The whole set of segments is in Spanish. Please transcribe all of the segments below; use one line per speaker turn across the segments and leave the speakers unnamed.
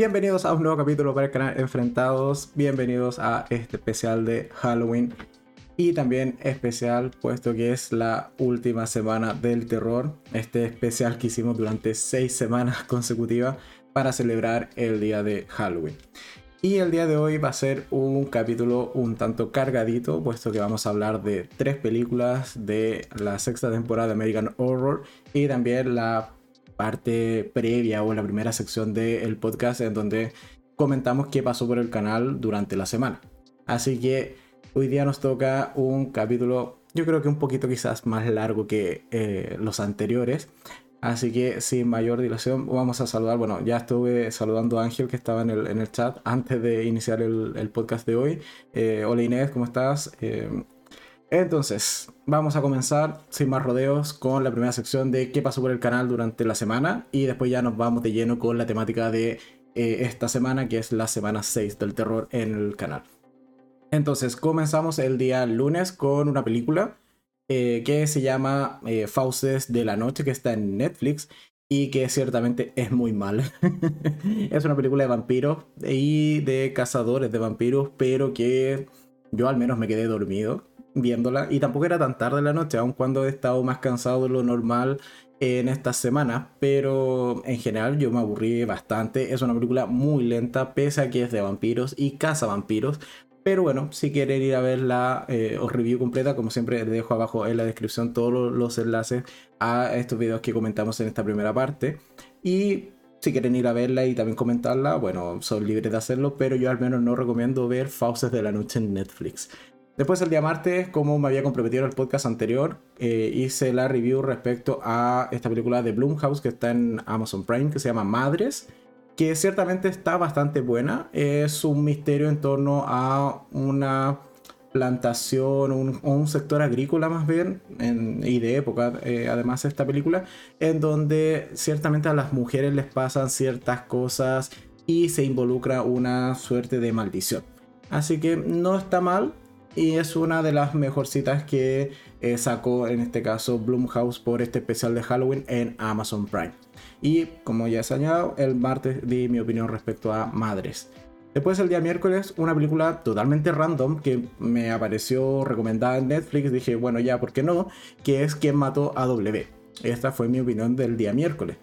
Bienvenidos a un nuevo capítulo para el canal Enfrentados. Bienvenidos a este especial de Halloween. Y también especial, puesto que es la última semana del terror. Este especial que hicimos durante seis semanas consecutivas para celebrar el día de Halloween. Y el día de hoy va a ser un capítulo un tanto cargadito, puesto que vamos a hablar de tres películas de la sexta temporada de American Horror y también la parte previa o la primera sección del podcast en donde comentamos qué pasó por el canal durante la semana. Así que hoy día nos toca un capítulo, yo creo que un poquito quizás más largo que eh, los anteriores. Así que sin mayor dilación vamos a saludar, bueno, ya estuve saludando a Ángel que estaba en el, en el chat antes de iniciar el, podcast de hoy. Eh, hola Inés, ¿cómo estás? Eh, entonces, vamos a comenzar sin más rodeos con la primera sección de qué pasó por el canal durante la semana y después ya nos vamos de lleno con la temática de eh, esta semana que es la semana 6 del terror en el canal. Entonces, comenzamos el día lunes con una película eh, que se llama eh, Fauces de la Noche que está en Netflix y que ciertamente es muy mal. es una película de vampiros y de cazadores de vampiros, pero que yo al menos me quedé dormido viéndola y tampoco era tan tarde la noche, aun cuando he estado más cansado de lo normal en estas semanas, pero en general yo me aburrí bastante. Es una película muy lenta, pese a que es de vampiros y caza vampiros. Pero bueno, si quieren ir a ver la eh, review completa, como siempre les dejo abajo en la descripción todos los enlaces a estos videos que comentamos en esta primera parte. Y si quieren ir a verla y también comentarla, bueno, son libres de hacerlo, pero yo al menos no recomiendo ver Fauces de la Noche en Netflix. Después el día martes, como me había comprometido en el podcast anterior, eh, hice la review respecto a esta película de Blumhouse que está en Amazon Prime, que se llama Madres, que ciertamente está bastante buena. Es un misterio en torno a una plantación, un, un sector agrícola más bien, y de época, eh, además esta película, en donde ciertamente a las mujeres les pasan ciertas cosas y se involucra una suerte de maldición. Así que no está mal, y es una de las mejorcitas que eh, sacó en este caso Blumhouse por este especial de Halloween en Amazon Prime. Y como ya he señalado, el martes di mi opinión respecto a Madres. Después el día miércoles, una película totalmente random que me apareció recomendada en Netflix. Dije, bueno, ya, ¿por qué no? Que es Quien mató a W. Esta fue mi opinión del día miércoles.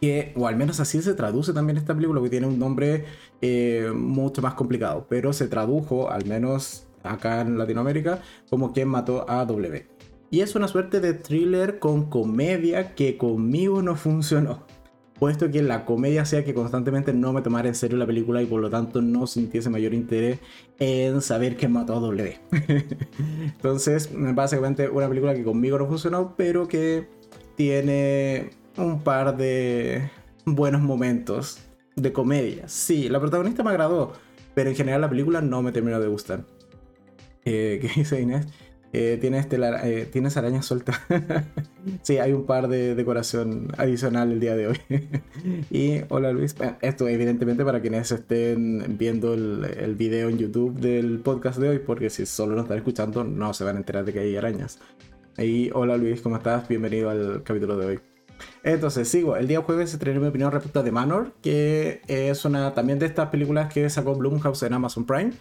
Que, o al menos así se traduce también esta película, que tiene un nombre eh, mucho más complicado. Pero se tradujo, al menos acá en Latinoamérica como quien mató a W. Y es una suerte de thriller con comedia que conmigo no funcionó. Puesto que la comedia sea que constantemente no me tomara en serio la película y por lo tanto no sintiese mayor interés en saber quién mató a W. Entonces, básicamente una película que conmigo no funcionó, pero que tiene un par de buenos momentos de comedia. Sí, la protagonista me agradó, pero en general la película no me terminó de gustar que dice Inés. Eh, tiene este, eh, tienes arañas sueltas. sí, hay un par de decoración adicional el día de hoy. y hola Luis. Esto evidentemente para quienes estén viendo el, el, video en YouTube del podcast de hoy, porque si solo lo están escuchando no se van a enterar de que hay arañas. Y hola Luis, ¿cómo estás? Bienvenido al capítulo de hoy. Entonces, sigo. El día jueves estrené mi opinión respecto a The Manor, que es una también de estas películas que sacó Blumhouse en Amazon Prime.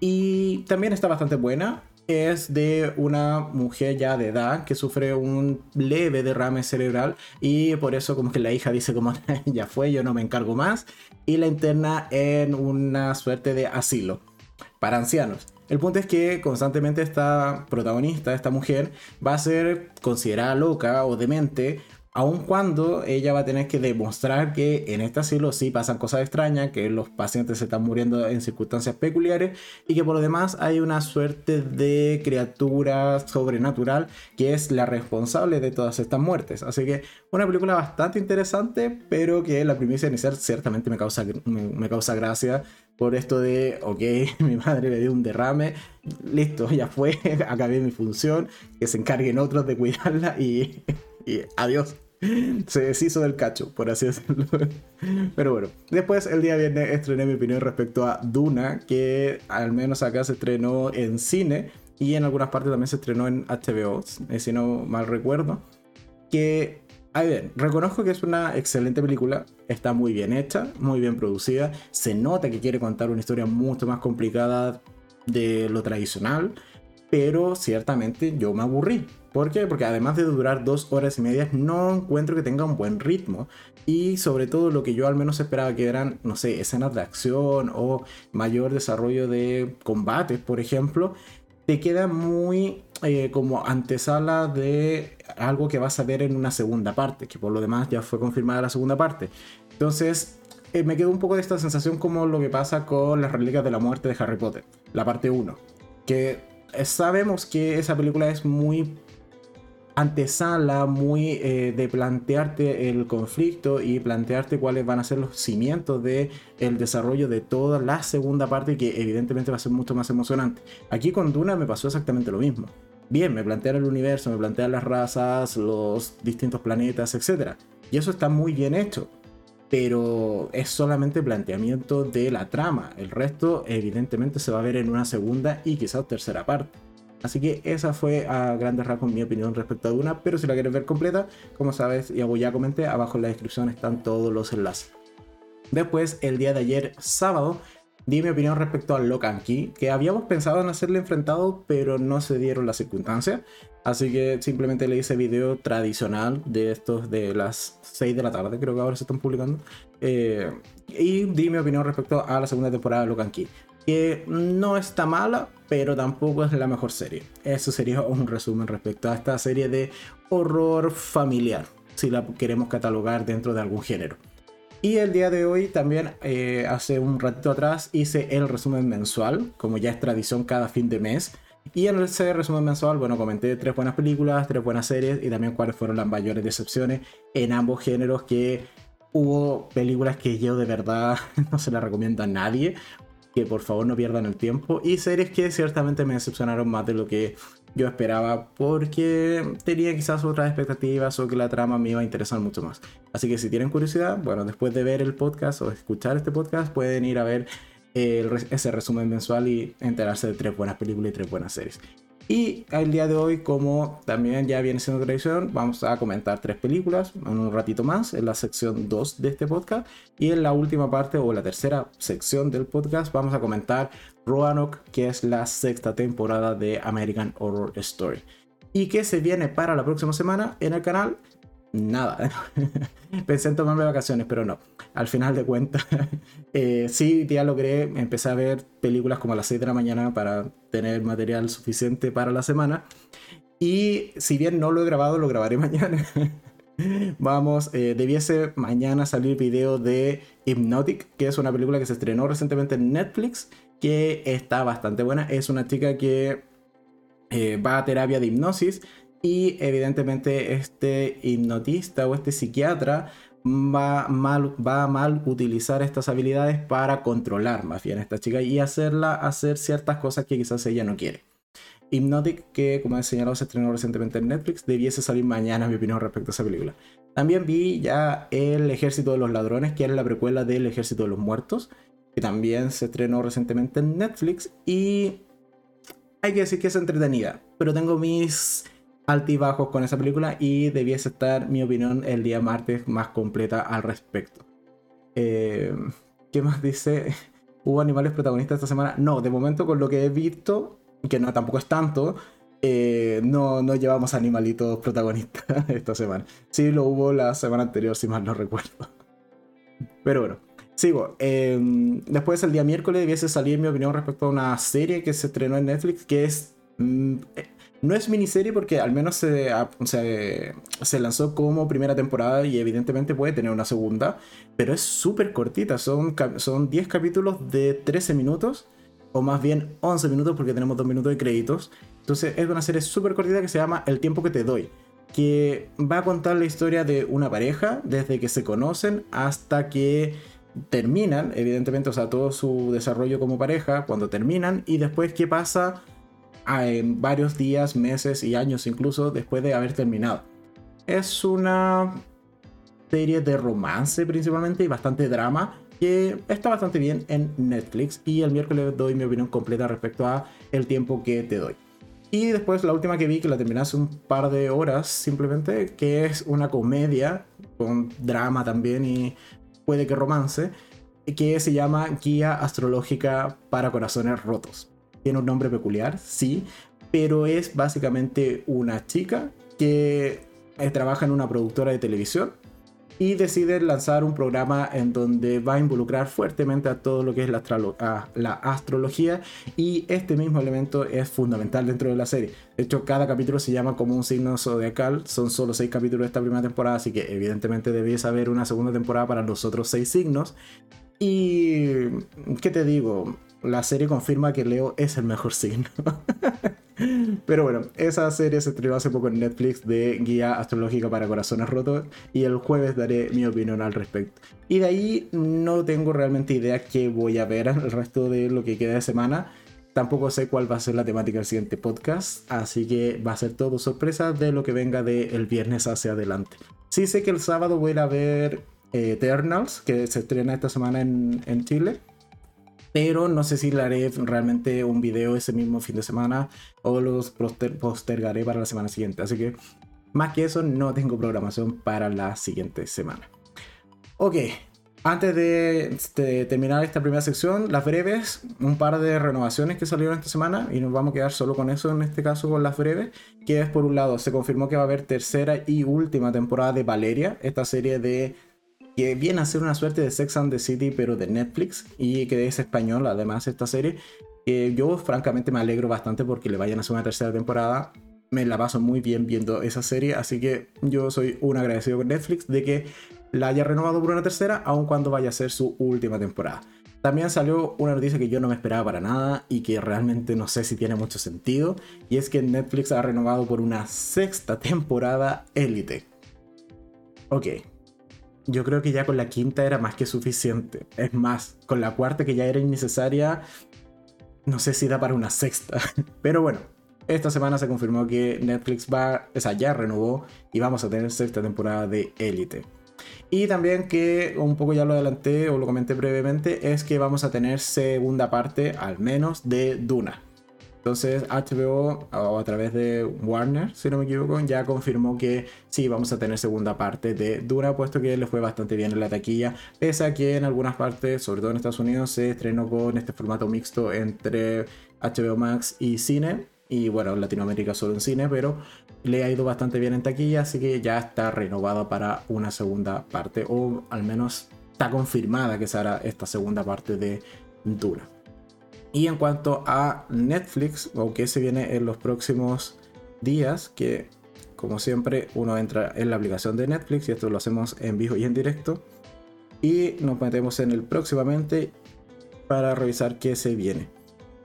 Y también está bastante buena. Es de una mujer ya de edad que sufre un leve derrame cerebral y por eso como que la hija dice como ya fue, yo no me encargo más y la interna en una suerte de asilo para ancianos. El punto es que constantemente esta protagonista, esta mujer, va a ser considerada loca o demente aun cuando ella va a tener que demostrar que en este asilo sí pasan cosas extrañas, que los pacientes se están muriendo en circunstancias peculiares y que por lo demás hay una suerte de criatura sobrenatural que es la responsable de todas estas muertes. Así que una película bastante interesante, pero que la primicia inicial ciertamente me causa, me, causa gracia por esto de, ok, mi madre me dio un derrame, listo, ya fue, acabé mi función, que se encarguen otros de cuidarla y, y adiós. Se deshizo del cacho, por así decirlo. Pero bueno, después el día viernes estrené mi opinión respecto a Duna, que al menos acá se estrenó en cine y en algunas partes también se estrenó en HBO, eh, si no mal recuerdo. Que a ver, reconozco que es una excelente película, está muy bien hecha, muy bien producida, se nota que quiere contar una historia mucho más complicada de lo tradicional, pero ciertamente yo me aburrí. ¿Por qué? Porque además de durar dos horas y media, no encuentro que tenga un buen ritmo. Y sobre todo lo que yo al menos esperaba que eran, no sé, escenas de acción o mayor desarrollo de combates, por ejemplo, te queda muy eh, como antesala de algo que vas a ver en una segunda parte, que por lo demás ya fue confirmada la segunda parte. Entonces, eh, me quedó un poco de esta sensación como lo que pasa con las reliquias de la muerte de Harry Potter, la parte 1, que sabemos que esa película es muy antesala muy eh, de plantearte el conflicto y plantearte cuáles van a ser los cimientos de el desarrollo de toda la segunda parte que evidentemente va a ser mucho más emocionante. Aquí con Duna me pasó exactamente lo mismo. Bien, me plantean el universo, me plantean las razas, los distintos planetas, etc. Y eso está muy bien hecho. Pero es solamente planteamiento de la trama. El resto evidentemente se va a ver en una segunda y quizás tercera parte. Así que esa fue a grandes rasgos mi opinión respecto a Duna, pero si la quieres ver completa, como sabes, y ya comenté, abajo en la descripción están todos los enlaces. Después, el día de ayer, sábado, di mi opinión respecto a Locan Key, que habíamos pensado en hacerle enfrentado, pero no se dieron las circunstancias. Así que simplemente le hice video tradicional de estos de las 6 de la tarde, creo que ahora se están publicando. Eh, y di mi opinión respecto a la segunda temporada de Locan Key que no está mala, pero tampoco es la mejor serie. Eso sería un resumen respecto a esta serie de horror familiar, si la queremos catalogar dentro de algún género. Y el día de hoy también, eh, hace un ratito atrás, hice el resumen mensual, como ya es tradición cada fin de mes. Y en ese resumen mensual, bueno, comenté tres buenas películas, tres buenas series y también cuáles fueron las mayores decepciones en ambos géneros que hubo películas que yo de verdad no se las recomiendo a nadie que por favor no pierdan el tiempo. Y series que ciertamente me decepcionaron más de lo que yo esperaba porque tenía quizás otras expectativas o que la trama me iba a interesar mucho más. Así que si tienen curiosidad, bueno, después de ver el podcast o escuchar este podcast, pueden ir a ver ese resumen mensual y enterarse de tres buenas películas y tres buenas series. Y el día de hoy, como también ya viene siendo tradición, vamos a comentar tres películas en un ratito más, en la sección 2 de este podcast. Y en la última parte o la tercera sección del podcast vamos a comentar Roanoke, que es la sexta temporada de American Horror Story. ¿Y qué se viene para la próxima semana en el canal? Nada. Pensé en tomarme vacaciones, pero no. Al final de cuentas, eh, sí, ya logré empezar a ver películas como a las 6 de la mañana para tener material suficiente para la semana. Y si bien no lo he grabado, lo grabaré mañana. Vamos, eh, debiese mañana salir video de Hypnotic, que es una película que se estrenó recientemente en Netflix, que está bastante buena. Es una chica que eh, va a terapia de hipnosis y evidentemente este hipnotista o este psiquiatra va mal, va a mal utilizar estas habilidades para controlar más bien esta chica y hacerla hacer ciertas cosas que quizás ella no quiere. Hypnotic, que como he señalado se estrenó recientemente en Netflix, debiese salir mañana mi opinión respecto a esa película. También vi ya El Ejército de los Ladrones, que era la precuela del Ejército de los Muertos, que también se estrenó recientemente en Netflix y hay que decir que es entretenida, pero tengo mis altibajos con esa película y debiese estar mi opinión el día martes más completa al respecto. Eh, ¿Qué más dice? ¿Hubo animales protagonistas esta semana? No, de momento con lo que he visto, que no tampoco es tanto, eh, no, no llevamos animalitos protagonistas esta semana. Sí lo hubo la semana anterior, si mal no recuerdo. Pero bueno, sigo. Em, después el día miércoles debiese salir mi opinión respecto a una serie que se estrenó en Netflix que es... Mm, no es miniserie porque al menos se, se, lanzó como primera temporada y evidentemente puede tener una segunda, pero es súper cortita, son, son 10 capítulos de 13 minutos, o más bien 11 minutos porque tenemos 2 minutos de créditos. Entonces es una serie súper cortita que se llama El tiempo que te doy, que va a contar la historia de una pareja desde que se conocen hasta que terminan, evidentemente, o sea, todo su desarrollo como pareja, cuando terminan y después qué pasa en varios días, meses y años incluso después de haber terminado. Es una serie de romance principalmente y bastante drama que está bastante bien en Netflix y el miércoles doy mi opinión completa respecto a el tiempo que te doy. Y después la última que vi, que la terminé hace un par de horas simplemente, que es una comedia con drama también y puede que romance, que se llama Guía Astrológica para Corazones Rotos. Tiene un nombre peculiar, sí, pero es básicamente una chica que eh, trabaja en una productora de televisión y decide lanzar un programa en donde va a involucrar fuertemente a todo lo que es la, la, astrología y este mismo elemento es fundamental dentro de la serie. De hecho, cada capítulo se llama como un signo zodiacal, son solo seis capítulos de esta primera temporada, así que evidentemente debéis haber una segunda temporada para los otros seis signos. Y, ¿qué te digo? La serie confirma que Leo es el mejor signo. Pero bueno, esa serie se estrenó hace poco en Netflix de Guía Astrológica para Corazones Rotos y el jueves daré mi opinión al respecto. Y de ahí no tengo realmente idea qué voy a ver el resto de lo que queda de semana. Tampoco sé cuál va a ser la temática del siguiente podcast, así que va a ser todo sorpresa de lo que venga del viernes hacia adelante. Sí sé que el sábado voy a ir a ver eh, Eternals, que se estrena esta semana en, en Chile pero no sé si le haré realmente un video ese mismo fin de semana o los postergaré para la semana siguiente. Así que más que eso, no tengo programación para la siguiente semana. Ok, antes de, terminar esta primera sección, las breves, un par de renovaciones que salieron esta semana y nos vamos a quedar solo con eso en este caso con las breves, que es por un lado, se confirmó que va a haber tercera y última temporada de Valeria, esta serie de que viene a ser una suerte de Sex and the City, pero de Netflix, y que es español además esta serie. yo francamente me alegro bastante porque le vayan a hacer una tercera temporada. Me la paso muy bien viendo esa serie, así que yo soy un agradecido con Netflix de que la haya renovado por una tercera, aun cuando vaya a ser su última temporada. También salió una noticia que yo no me esperaba para nada y que realmente no sé si tiene mucho sentido, y es que Netflix ha renovado por una sexta temporada Elite. Ok, yo creo que ya con la quinta era más que suficiente. Es más, con la cuarta que ya era innecesaria, no sé si da para una sexta. Pero bueno, esta semana se confirmó que Netflix va, o sea, ya renovó y vamos a tener sexta temporada de Elite. Y también que un poco ya lo adelanté o lo comenté brevemente, es que vamos a tener segunda parte, al menos, de Duna. Entonces HBO, a través de Warner, si no me equivoco, ya confirmó que sí, vamos a tener segunda parte de Dura, puesto que le fue bastante bien en la taquilla, pese a que en algunas partes, sobre todo en Estados Unidos, se estrenó con este formato mixto entre HBO Max y cine. Y bueno, en Latinoamérica solo en cine, pero le ha ido bastante bien en taquilla, así que ya está renovada para una segunda parte, o al menos está confirmada que será esta segunda parte de Dura. Y en cuanto a Netflix, o que se viene en los próximos días, que como siempre uno entra en la aplicación de Netflix y esto lo hacemos en vivo y en directo. Y nos metemos en el próximamente para revisar qué se viene.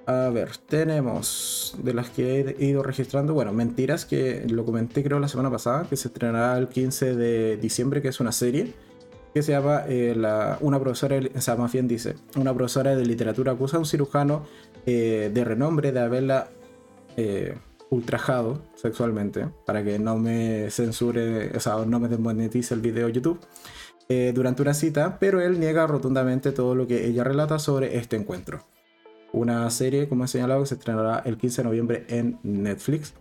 A ver, tenemos de las que he ido registrando, bueno, Mentiras, que lo comenté creo la semana pasada, que se estrenará el 15 de diciembre, que es una serie que se llama eh, una profesora, o sea, más bien dice, una profesora de literatura acusa a un cirujano eh, de renombre de haberla eh, ultrajado sexualmente, para que no me censure, o sea, no me desmonetice el video YouTube, durante una cita, pero él niega rotundamente todo lo que ella relata sobre este encuentro. Una serie, como he señalado, que se estrenará el 15 de noviembre en Netflix.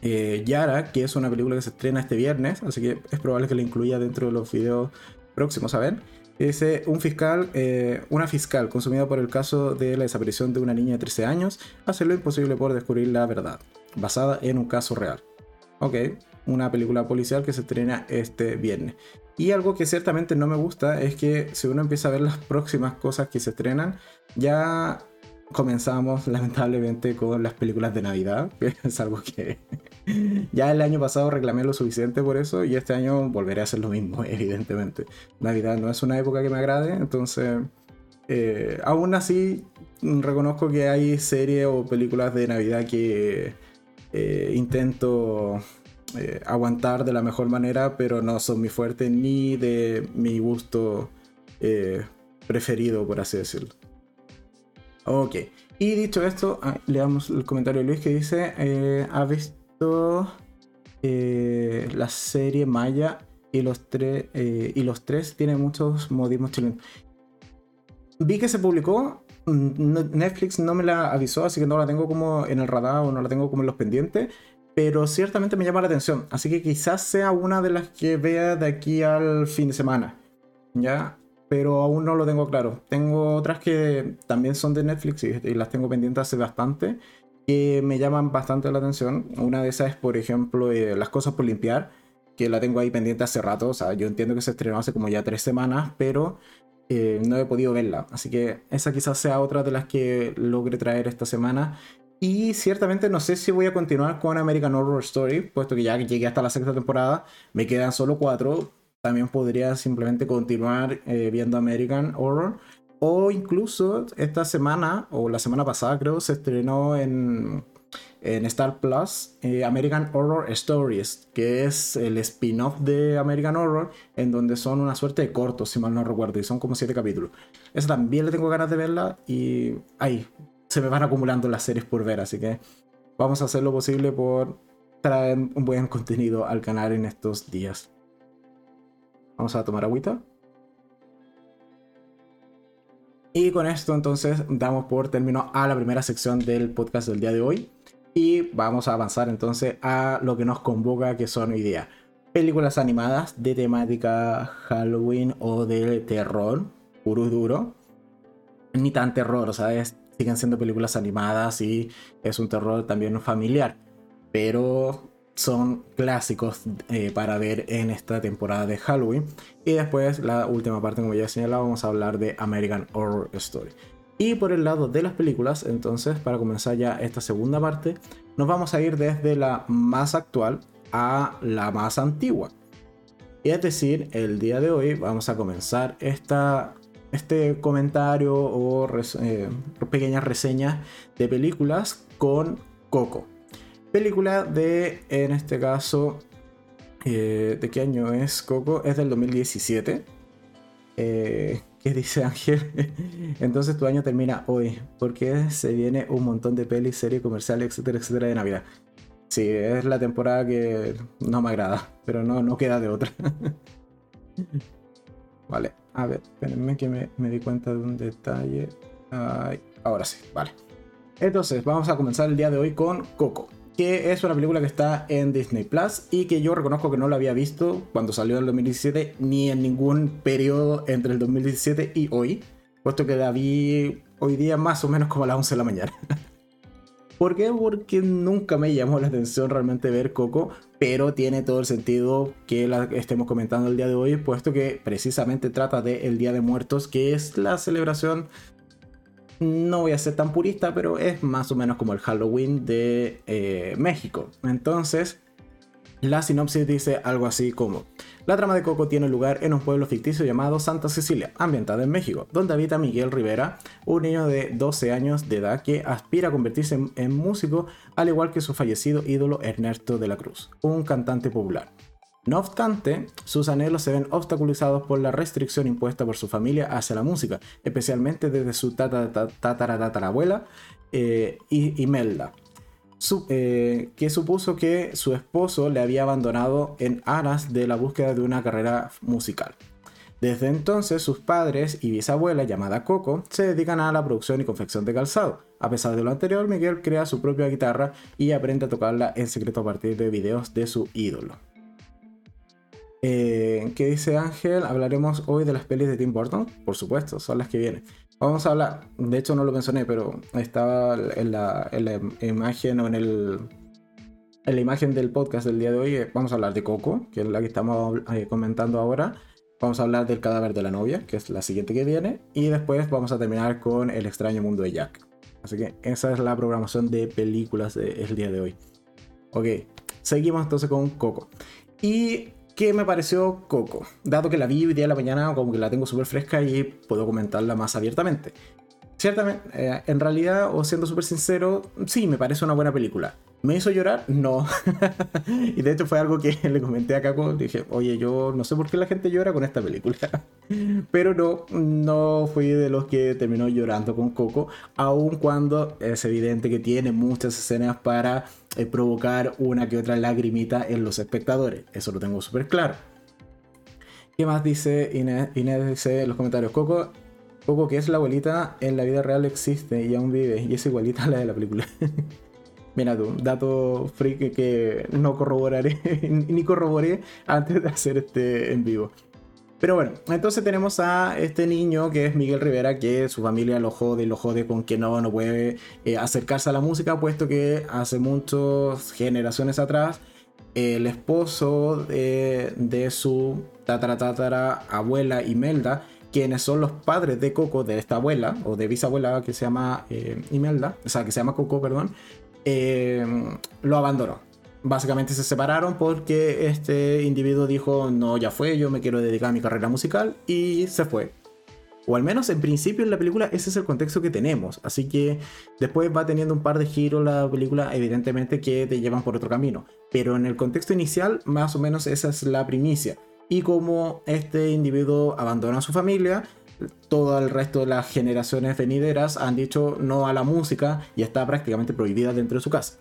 Yara, que es una película que se estrena este viernes, así que es probable que la incluya dentro de los videos próximos a ver, dice un fiscal, eh, una fiscal consumida por el caso de la desaparición de una niña de 13 años hace lo imposible por descubrir la verdad, basada en un caso real. Ok, una película policial que se estrena este viernes. Y algo que ciertamente no me gusta es que si uno empieza a ver las próximas cosas que se estrenan, ya comenzamos lamentablemente con las películas de Navidad, que es algo que ya el año pasado reclamé lo suficiente por eso y este año volveré a hacer lo mismo, evidentemente. Navidad no es una época que me agrade, entonces eh, aún así reconozco que hay series o películas de Navidad que eh, intento eh, aguantar de la mejor manera, pero no son mi fuerte ni de mi gusto preferido, por así decirlo. Ok. Y dicho esto, ah, leamos el comentario de Luis que dice, eh, ¿ha visto eh, la serie Maya y los, tres eh, y los tres tienen muchos modismos chilenos? Vi que se publicó, mm, Netflix no me la avisó, así que no la tengo como en el radar o no la tengo como en los pendientes, pero ciertamente me llama la atención, así que quizás sea una de las que vea de aquí al fin de semana, ¿ya? Pero aún no lo tengo claro. Tengo otras que también son de Netflix y, las tengo pendientes hace bastante, que me llaman bastante la atención. Una de esas es, por ejemplo, eh, Las cosas por limpiar, que la tengo ahí pendiente hace rato, o sea, yo entiendo que se estrenó hace como ya tres semanas, pero eh, no he podido verla. Así que esa quizás sea otra de las que logre traer esta semana. Y ciertamente no sé si voy a continuar con American Horror Story, puesto que ya llegué hasta la sexta temporada, me quedan solo cuatro. También podría simplemente continuar eh, viendo American Horror. O incluso esta semana, o la semana pasada creo, se estrenó en en Star Plus eh, American Horror Stories, que es el spin-off de American Horror, en donde son una suerte de cortos, si mal no recuerdo, y son como siete capítulos. Esa también le tengo ganas de verla y ahí se me van acumulando las series por ver, así que vamos a hacer lo posible por traer un buen contenido al canal en estos días. Vamos a tomar agüita. Y con esto entonces damos por término a la primera sección del podcast del día de hoy. Y vamos a avanzar entonces a lo que nos convoca, que son hoy día películas animadas de temática Halloween o de terror, puro y duro. Ni tan terror, o sea, siguen siendo películas animadas y es un terror también familiar. Pero son clásicos eh, para ver en esta temporada de Halloween. Y después, la última parte, como ya he señalado, vamos a hablar de American Horror Story. Y por el lado de las películas, entonces, para comenzar ya esta segunda parte, nos vamos a ir desde la más actual a la más antigua. Es decir, el día de hoy vamos a comenzar esta, este comentario o eh, pequeñas reseñas de películas con Coco. Película de, en este caso, eh, ¿de qué año es Coco? Es del 2017. Eh, ¿Qué dice Ángel? Entonces tu año termina hoy, porque se viene un montón de pelis, series, comerciales, etcétera, etcétera de Navidad. Sí, es la temporada que no me agrada, pero no, no queda de otra. vale, a ver, espérenme que me, me di cuenta de un detalle. ahora sí, vale. Entonces, vamos a comenzar el día de hoy con Coco que es una película que está en Disney Plus y que yo reconozco que no la había visto cuando salió en el 2017 ni en ningún periodo entre el 2017 y hoy, puesto que la vi hoy día más o menos como a las 11 de la mañana. ¿Por qué? Porque nunca me llamó la atención realmente ver Coco, pero tiene todo el sentido que la estemos comentando el día de hoy, puesto que precisamente trata de el Día de Muertos, que es la celebración no voy a ser tan purista, pero es más o menos como el Halloween de eh, México. Entonces, la sinopsis dice algo así como, la trama de Coco tiene lugar en un pueblo ficticio llamado Santa Cecilia, ambientado en México, donde habita Miguel Rivera, un niño de 12 años de edad que aspira a convertirse en músico, al igual que su fallecido ídolo Ernesto de la Cruz, un cantante popular. No obstante, sus anhelos se ven obstaculizados por la restricción impuesta por su familia hacia la música, especialmente desde su tataratatarabuela eh, Imelda, eh, que supuso que su esposo le había abandonado en aras de la búsqueda de una carrera musical. Desde entonces, sus padres y bisabuela, llamada Coco, se dedican a la producción y confección de calzado. A pesar de lo anterior, Miguel crea su propia guitarra y aprende a tocarla en secreto a partir de videos de su ídolo. Eh, ¿Qué dice Ángel? Hablaremos hoy de las pelis de Tim Burton. Por supuesto, son las que vienen. Vamos a hablar, de hecho no lo mencioné, pero estaba en la, imagen o en, el, imagen del podcast del día de hoy. Eh, vamos a hablar de Coco, que es la que estamos eh, comentando ahora. Vamos a hablar del cadáver de la novia, que es la siguiente que viene. Y después vamos a terminar con El extraño mundo de Jack. Así que esa es la programación de películas del día de hoy. Ok, seguimos entonces con Coco. Y ¿Qué me pareció Coco? Dado que la vi hoy día de la mañana, como que la tengo súper fresca y puedo comentarla más abiertamente. Ciertamente, eh, en realidad, o siendo súper sincero, sí, me parece una buena película. ¿Me hizo llorar? No. y de hecho fue algo que le comenté a Caco. Dije, oye, yo no sé por qué la gente llora con esta película. Pero no, no fui de los que terminó llorando con Coco, aun cuando es evidente que tiene muchas escenas para eh, provocar una que otra lagrimita en los espectadores. Eso lo tengo súper claro. ¿Qué más dice Inés? Inés dice en los comentarios, Coco Coco, que es la abuelita, en la vida real existe y aún vive, y es igualita a la de la película. Mira tú, dato freak que no corroboraré, ni corroboré antes de hacer este en vivo. Pero bueno, entonces tenemos a este niño que es Miguel Rivera, que su familia lo jode y lo jode con que no, no puede eh, acercarse a la música, puesto que hace muchas generaciones atrás el esposo de, su tatara, tatara abuela Imelda, quienes son los padres de Coco, de esta abuela, o de bisabuela que se llama eh, Imelda, o sea, que se llama Coco, perdón, eh, lo abandonó. Básicamente se separaron porque este individuo dijo, no, ya fue, yo me quiero dedicar a mi carrera musical y se fue. O al menos en principio en la película ese es el contexto que tenemos. Así que después va teniendo un par de giros la película, evidentemente que te llevan por otro camino. Pero en el contexto inicial, más o menos esa es la primicia. Y como este individuo abandona a su familia, todo el resto de las generaciones venideras han dicho no a la música y está prácticamente prohibida dentro de su casa.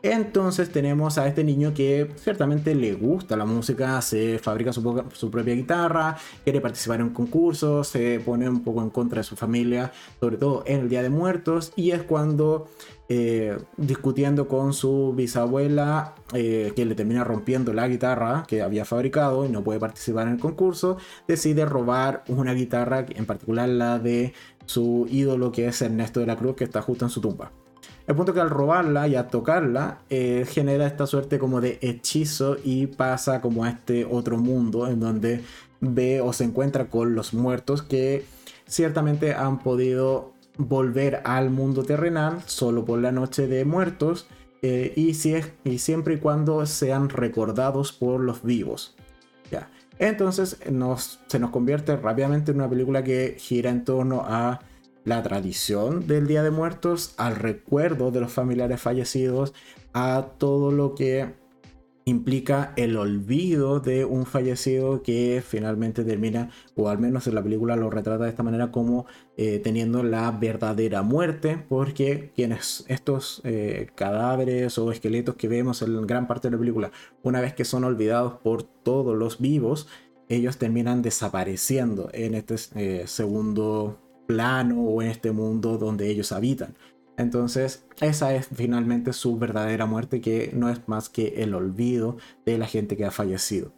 Entonces tenemos a este niño que ciertamente le gusta la música, se fabrica su, propia guitarra, quiere participar en concursos, se pone un poco en contra de su familia, sobre todo en el Día de Muertos, y es cuando eh, discutiendo con su bisabuela, eh, que le termina rompiendo la guitarra que había fabricado y no puede participar en el concurso, decide robar una guitarra, en particular la de su ídolo que es Ernesto de la Cruz, que está justo en su tumba. El punto que al robarla y a tocarla eh, genera esta suerte como de hechizo y pasa como a este otro mundo en donde ve o se encuentra con los muertos que ciertamente han podido volver al mundo terrenal solo por la noche de muertos eh, y, si es, y siempre y cuando sean recordados por los vivos. Ya. Entonces nos, se nos convierte rápidamente en una película que gira en torno a la tradición del Día de Muertos, al recuerdo de los familiares fallecidos, a todo lo que implica el olvido de un fallecido que finalmente termina, o al menos en la película lo retrata de esta manera, como eh, teniendo la verdadera muerte, porque quienes estos eh, cadáveres o esqueletos que vemos en gran parte de la película, una vez que son olvidados por todos los vivos, ellos terminan desapareciendo en este eh, segundo plano o en este mundo donde ellos habitan. Entonces, esa es finalmente su verdadera muerte, que no es más que el olvido de la gente que ha fallecido.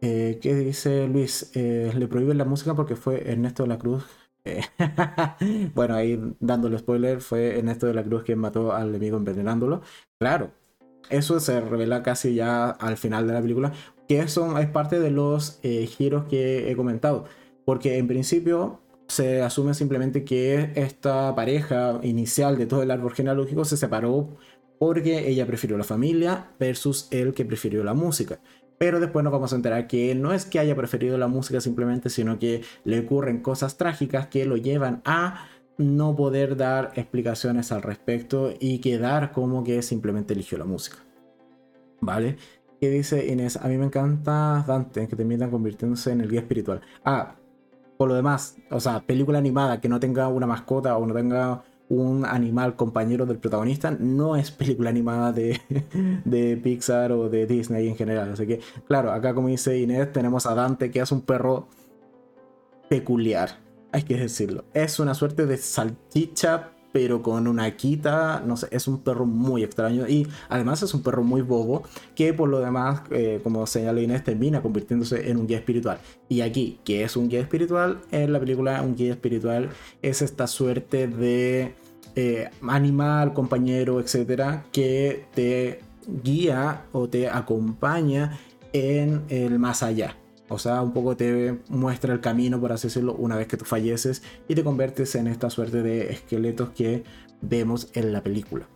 Eh, ¿Qué dice Luis? Eh, le prohíben la música porque fue Ernesto de la Cruz. Eh, bueno, ahí dándole spoiler, fue Ernesto de la Cruz quien mató al enemigo envenenándolo. Claro, eso se revela casi ya al final de la película, que eso es parte de los giros que he comentado. Porque en principio se asume simplemente que esta pareja inicial de todo el árbol genealógico se separó porque ella prefirió la familia versus él que prefirió la música. Pero después nos vamos a enterar que no es que haya preferido la música simplemente, sino que le ocurren cosas trágicas que lo llevan a no poder dar explicaciones al respecto y quedar como que simplemente eligió la música. ¿Vale? ¿Qué dice Inés? A mí me encanta Dante, que termina convirtiéndose en el guía espiritual. Ah, por lo demás, o sea, película animada que no tenga una mascota o no tenga un animal compañero del protagonista, no es película animada de, de Pixar o de Disney en general. Así que, claro, acá como dice Inés, tenemos a Dante que es un perro peculiar, hay que decirlo. Es una suerte de salchicha pero con una quita, no sé, es un perro muy extraño y además es un perro muy bobo que por lo demás, eh, como señaló Inés, termina convirtiéndose en un guía espiritual. Y aquí, que es un guía espiritual? En la película un guía espiritual es esta suerte de eh, animal, compañero, etcétera, que te guía o te acompaña en el más allá. O sea, un poco te muestra el camino, por así decirlo, una vez que tú falleces y te conviertes en esta suerte de esqueletos que vemos en la película.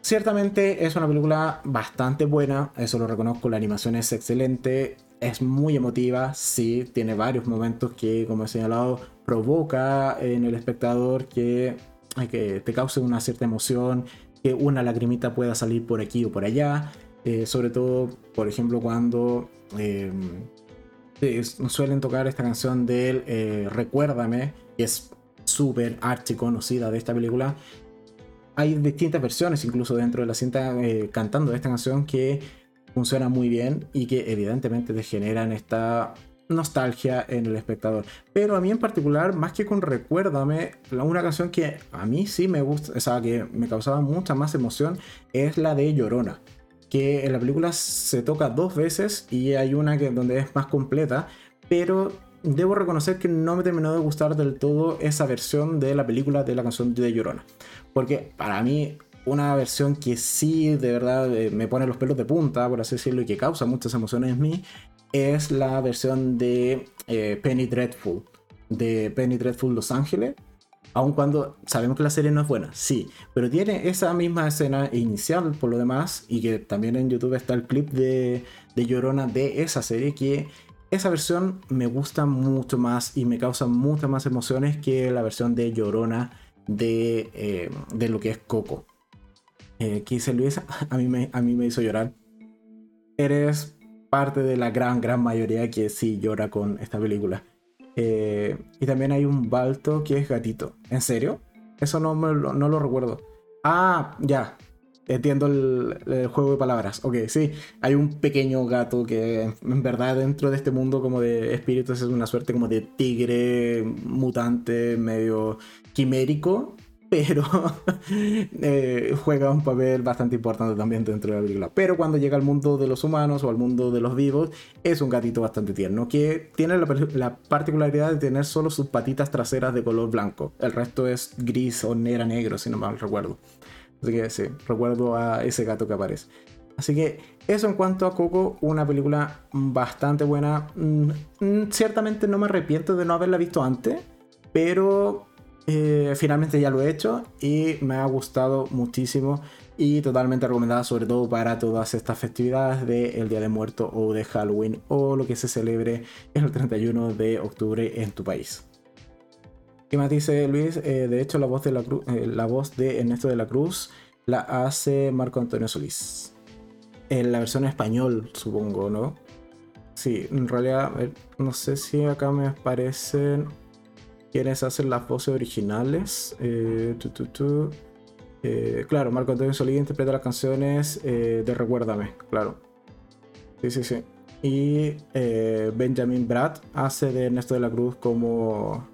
Ciertamente es una película bastante buena, eso lo reconozco, la animación es excelente, es muy emotiva, sí, tiene varios momentos que, como he señalado, provoca en el espectador que, que te cause una cierta emoción, que una lagrimita pueda salir por aquí o por allá, eh, sobre todo, por ejemplo, cuando em, suelen tocar esta canción del eh, Recuérdame, que es súper archi conocida de esta película. Hay distintas versiones incluso dentro de la cinta eh, cantando esta canción que funciona muy bien y que evidentemente te generan esta nostalgia en el espectador. Pero a mí en particular, más que con Recuérdame, una canción que a mí sí me gusta, o sea, que me causaba mucha más emoción, es la de Llorona. Que en la película se toca dos veces y hay una que donde es más completa, pero debo reconocer que no me terminó de gustar del todo esa versión de la película de la canción de Llorona. Porque para mí una versión que sí de verdad eh, me pone los pelos de punta, por así decirlo, y que causa muchas emociones en mí, es la versión de eh, Penny Dreadful, de Penny Dreadful Los Ángeles. Aun cuando sabemos que la serie no es buena, sí, pero tiene esa misma escena inicial por lo demás, y que también en YouTube está el clip de, de Llorona de esa serie, que esa versión me gusta mucho más y me causa muchas más emociones que la versión de Llorona de, eh, de lo que es Coco. Eh, Luis, a mí, me, a mí me hizo llorar. Eres parte de la gran, gran mayoría que sí llora con esta película. Eh, y también hay un Balto que es gatito. ¿En serio? Eso no, no lo recuerdo. Ah, ya. Entiendo el, juego de palabras. Ok, sí. Hay un pequeño gato que en verdad dentro de este mundo como de espíritus es una suerte como de tigre mutante medio quimérico pero eh, juega un papel bastante importante también dentro de la película. Pero cuando llega al mundo de los humanos o al mundo de los vivos, es un gatito bastante tierno que tiene la, particularidad de tener solo sus patitas traseras de color blanco. El resto es gris o negra negro, si no mal recuerdo. Así que sí, recuerdo a ese gato que aparece. Así que eso en cuanto a Coco, una película bastante buena. Mm, mm, ciertamente no me arrepiento de no haberla visto antes, pero eh, finalmente ya lo he hecho y me ha gustado muchísimo y totalmente recomendada sobre todo para todas estas festividades del Día de Muertos o de Halloween o lo que se celebre el 31 de octubre en tu país. Y más dice Luis, eh, de hecho de, eh, la voz de Ernesto de la Cruz la hace Marco Antonio Solís. En la versión español, supongo, ¿no? Sí, en realidad, no sé si acá me aparecen quienes hacen las voces originales. Eh, eh, claro, Marco Antonio Solís interpreta las canciones eh, de Recuérdame, claro. Sí, sí, sí. Y Benjamin Bratt hace de Ernesto de la Cruz como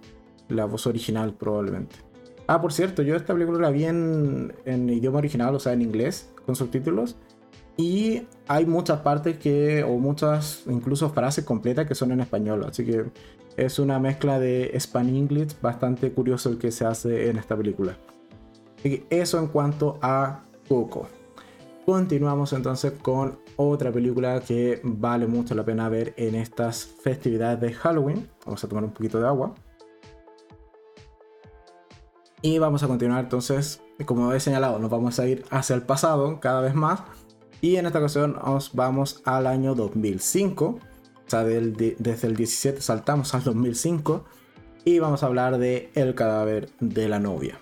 la voz original, probablemente. Ah, por cierto, yo esta película la vi en, en idioma original, o sea, en inglés, con subtítulos. Y hay muchas partes que, o muchas, incluso frases completas que son en español. Así que es una mezcla de Spanish English bastante curioso el que se hace en esta película. Y eso en cuanto a Coco. Continuamos entonces con otra película que vale mucho la pena ver en estas festividades de Halloween. Vamos a tomar un poquito de agua. Y vamos a continuar entonces, como he señalado, nos vamos a ir hacia el pasado cada vez más y en esta ocasión nos vamos al año 2005. Desde el 17 saltamos al 2005. Y vamos a hablar de El cadáver de la novia.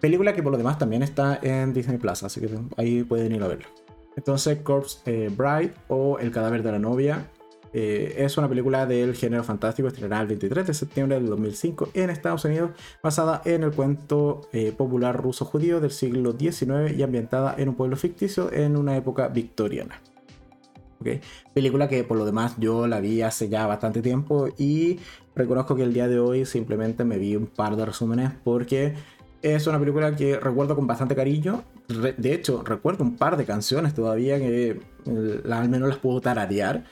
Película que por lo demás también está en Disney Plus, así que ahí pueden ir a verlo. Entonces, Corpse eh, Bride o El cadáver de la novia eh, es una película del género fantástico estrenada el 23 de septiembre del 2005 en Estados Unidos, basada en el cuento eh, popular ruso-judío del siglo XIX y ambientada en un pueblo ficticio en una época victoriana. Película que por lo demás yo la vi hace ya bastante tiempo y reconozco que el día de hoy simplemente me vi un par de resúmenes porque es una película que recuerdo con bastante cariño. de hecho, recuerdo un par de canciones todavía que eh, al menos las puedo tararear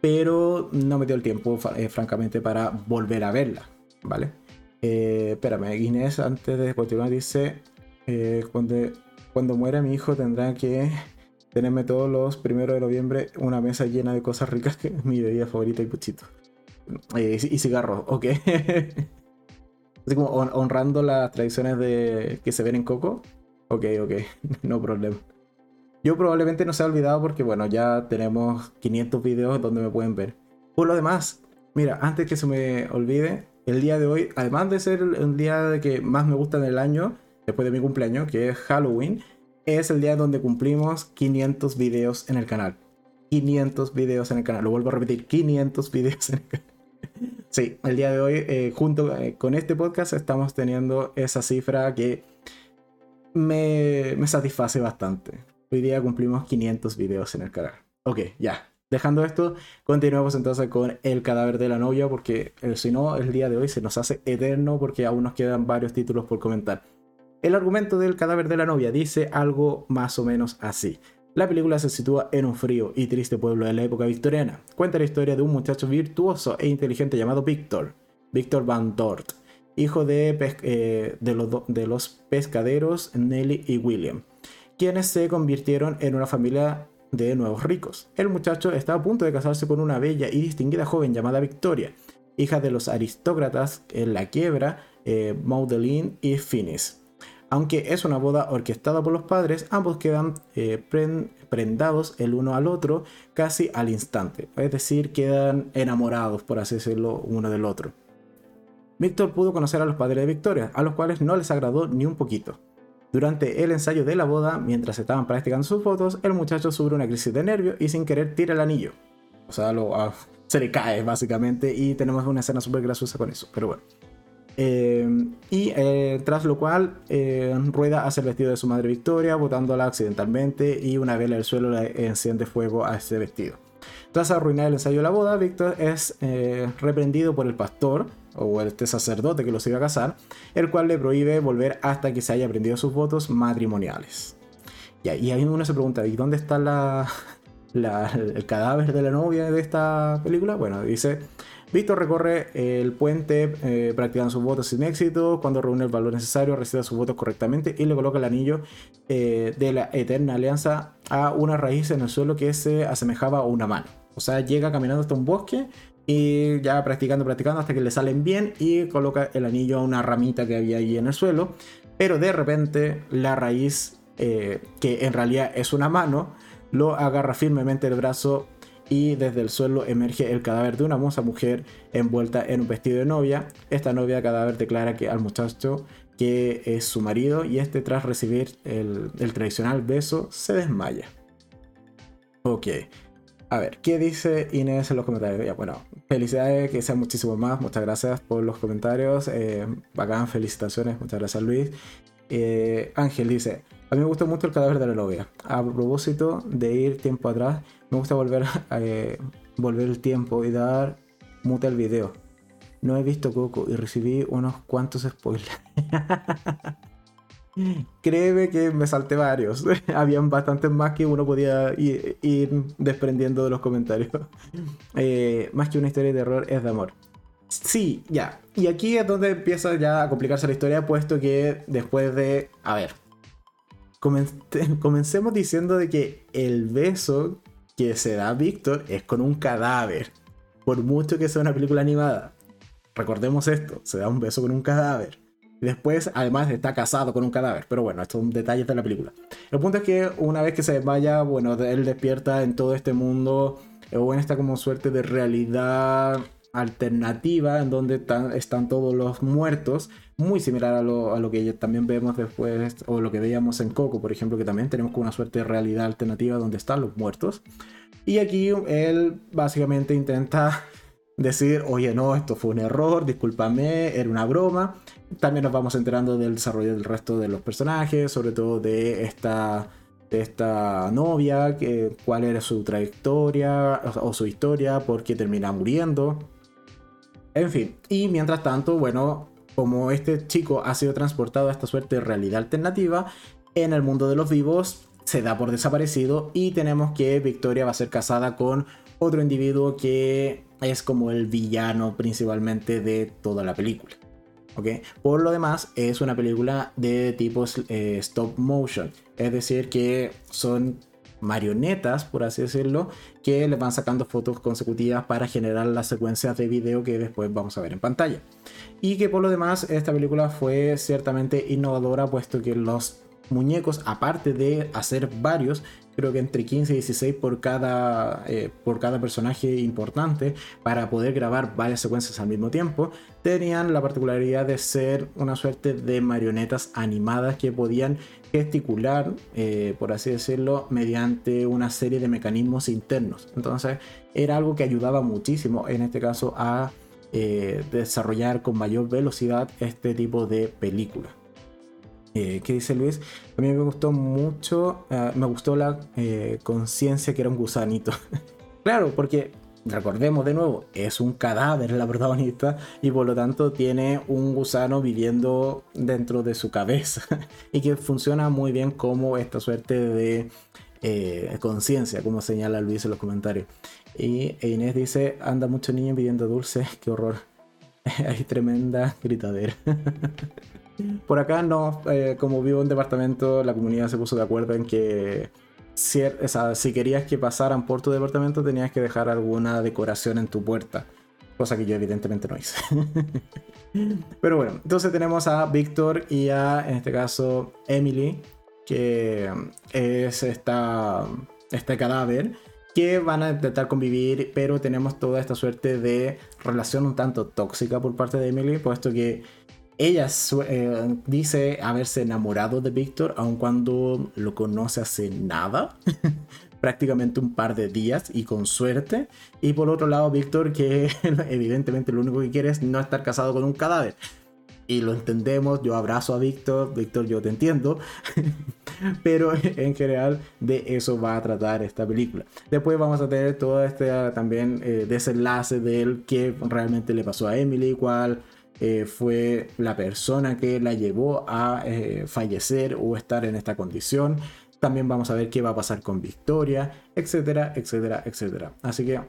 pero no me dio el tiempo, eh, francamente, para volver a verla, ¿vale? Eh, espérame, Inés, antes de continuar, dice, cuando, cuando muera mi hijo tendrá que tenerme todos los primeros de noviembre una mesa llena de cosas ricas, que es mi bebida favorita y puchito. y cigarros, ok. Así como honrando las tradiciones de, que se ven en Coco. Ok, ok, no problema. Yo probablemente no se ha olvidado porque, bueno, ya tenemos 500 videos donde me pueden ver. Por lo demás, mira, antes que se me olvide, el día de hoy, además de ser el día que más me gusta en el año, después de mi cumpleaños, que es Halloween, es el día donde cumplimos 500 videos en el canal. 500 videos en el canal. Lo vuelvo a repetir, 500 videos en el canal. Sí, el día de hoy, eh, junto eh, con este podcast, estamos teniendo esa cifra que me, satisface bastante. Hoy día cumplimos 500 videos en el canal. Ok, ya. Dejando esto, continuamos entonces con el cadáver de la novia, porque eh, si no, el día de hoy se nos hace eterno porque aún nos quedan varios títulos por comentar. El argumento del cadáver de la novia dice algo más o menos así. La película se sitúa en un frío y triste pueblo de la época victoriana. Cuenta la historia de un muchacho virtuoso e inteligente llamado Víctor, Víctor Van Dort, hijo de, eh, los pescaderos Nelly y William, quienes se convirtieron en una familia de nuevos ricos. El muchacho está a punto de casarse con una bella y distinguida joven llamada Victoria, hija de los aristócratas en la quiebra, eh, y Finis. Aunque es una boda orquestada por los padres, ambos quedan eh, prendados el uno al otro casi al instante, es decir, quedan enamorados, por así decirlo, uno del otro. Víctor pudo conocer a los padres de Victoria, a los cuales no les agradó ni un poquito. Durante el ensayo de la boda, mientras estaban practicando sus fotos, el muchacho sufre una crisis de nervios y sin querer tira el anillo. O sea, ah, se le cae básicamente y tenemos una escena súper graciosa con eso, pero bueno. Eh, y eh, tras lo cual eh, rueda hacia el vestido de su madre Victoria, botándola accidentalmente y una vela del suelo le enciende fuego a ese vestido. Tras arruinar el ensayo de la boda, Víctor es reprendido por el pastor, o este sacerdote que los iba a casar, el cual le prohíbe volver hasta que se haya aprendido sus votos matrimoniales. Y ahí uno se pregunta, ¿y dónde está el cadáver de la novia de esta película? Bueno, dice, Víctor recorre el puente eh, practicando sus votos sin éxito, cuando reúne el valor necesario, recita sus votos correctamente y le coloca el anillo eh, de la eterna alianza a una raíz en el suelo que se asemejaba a una mano. O sea, llega caminando hasta un bosque y ya practicando, practicando hasta que le salen bien y coloca el anillo a una ramita que había ahí en el suelo. Pero de repente la raíz, eh, que en realidad es una mano, lo agarra firmemente el brazo y desde el suelo emerge el cadáver de una hermosa mujer envuelta en un vestido de novia. Esta novia cadáver declara que al muchacho que es su marido y este tras recibir el, tradicional beso se desmaya. Ok. A ver, ¿qué dice Inés en los comentarios? Bueno, felicidades, que sean muchísimo más. Muchas gracias por los comentarios. Eh, bacán, felicitaciones. Muchas gracias, Luis. Eh, Ángel dice: A mí me gusta mucho el cadáver de la novia. A propósito de ir tiempo atrás, me gusta volver, eh, volver el tiempo y dar mute al video. No he visto Coco y recibí unos cuantos spoilers. Créeme que me salté varios. Habían bastantes más que uno podía ir, desprendiendo de los comentarios. Eh, más que una historia de terror es de amor. Sí, ya. Y aquí es donde empieza ya a complicarse la historia, puesto que después de... A ver. comencemos diciendo de que el beso que se da Víctor es con un cadáver. Por mucho que sea una película animada. Recordemos esto, se da un beso con un cadáver. Después, además, está casado con un cadáver. Pero bueno, esto es un detalle de la película. El punto es que una vez que se vaya, bueno, él despierta en todo este mundo eh, o en esta como suerte de realidad alternativa en donde están, todos los muertos, muy similar a lo, a lo, que también vemos después, o lo que veíamos en Coco, por ejemplo, que también tenemos como una suerte de realidad alternativa donde están los muertos. Y aquí él básicamente intenta decir, oye, no, esto fue un error, discúlpame, era una broma. También nos vamos enterando del desarrollo del resto de los personajes, sobre todo de esta, esta novia, que, cuál era su trayectoria o, su historia, por qué termina muriendo. En fin, y mientras tanto, bueno, como este chico ha sido transportado a esta suerte de realidad alternativa, en el mundo de los vivos se da por desaparecido y tenemos que Victoria va a ser casada con otro individuo que es como el villano principalmente de toda la película. Por lo demás, es una película de tipo eh, stop motion, es decir, que son marionetas, por así decirlo, que le van sacando fotos consecutivas para generar las secuencias de video que después vamos a ver en pantalla. Y que por lo demás, esta película fue ciertamente innovadora, puesto que los muñecos, aparte de hacer varios, creo que entre 15 y 16 por cada, eh, por cada personaje importante para poder grabar varias secuencias al mismo tiempo, tenían la particularidad de ser una suerte de marionetas animadas que podían gesticular, eh, por así decirlo, mediante una serie de mecanismos internos. Entonces era algo que ayudaba muchísimo, en este caso, a eh, desarrollar con mayor velocidad este tipo de películas. Eh, ¿Qué dice Luis? A mí me gustó mucho, me gustó la conciencia que era un gusanito. Claro, porque recordemos de nuevo, es un cadáver la protagonista y por lo tanto tiene un gusano viviendo dentro de su cabeza y que funciona muy bien como esta suerte de eh, conciencia, como señala Luis en los comentarios. Y Inés dice, anda mucho niño pidiendo dulce, qué horror. Hay tremenda gritadera. Por acá no, eh, como vivo en departamento, la comunidad se puso de acuerdo en que si, si querías que pasaran por tu departamento tenías que dejar alguna decoración en tu puerta. Cosa que yo evidentemente no hice. Pero bueno, entonces tenemos a Víctor y a, en este caso, Emily, que es esta, este cadáver que van a intentar convivir, pero tenemos toda esta suerte de relación un tanto tóxica por parte de Emily, puesto que ella eh, dice haberse enamorado de Víctor, aun cuando lo conoce hace nada, prácticamente un par de días y con suerte. Y por otro lado, Víctor, que evidentemente lo único que quiere es no estar casado con un cadáver y lo entendemos, yo abrazo a Víctor, Víctor yo te entiendo, pero en general de eso va a tratar esta película. Después vamos a tener todo este también eh, desenlace de él, qué realmente le pasó a Emily, cuál eh, fue la persona que la llevó a eh, fallecer o estar en esta condición. También vamos a ver qué va a pasar con Victoria, etcétera, etcétera, etcétera. Así que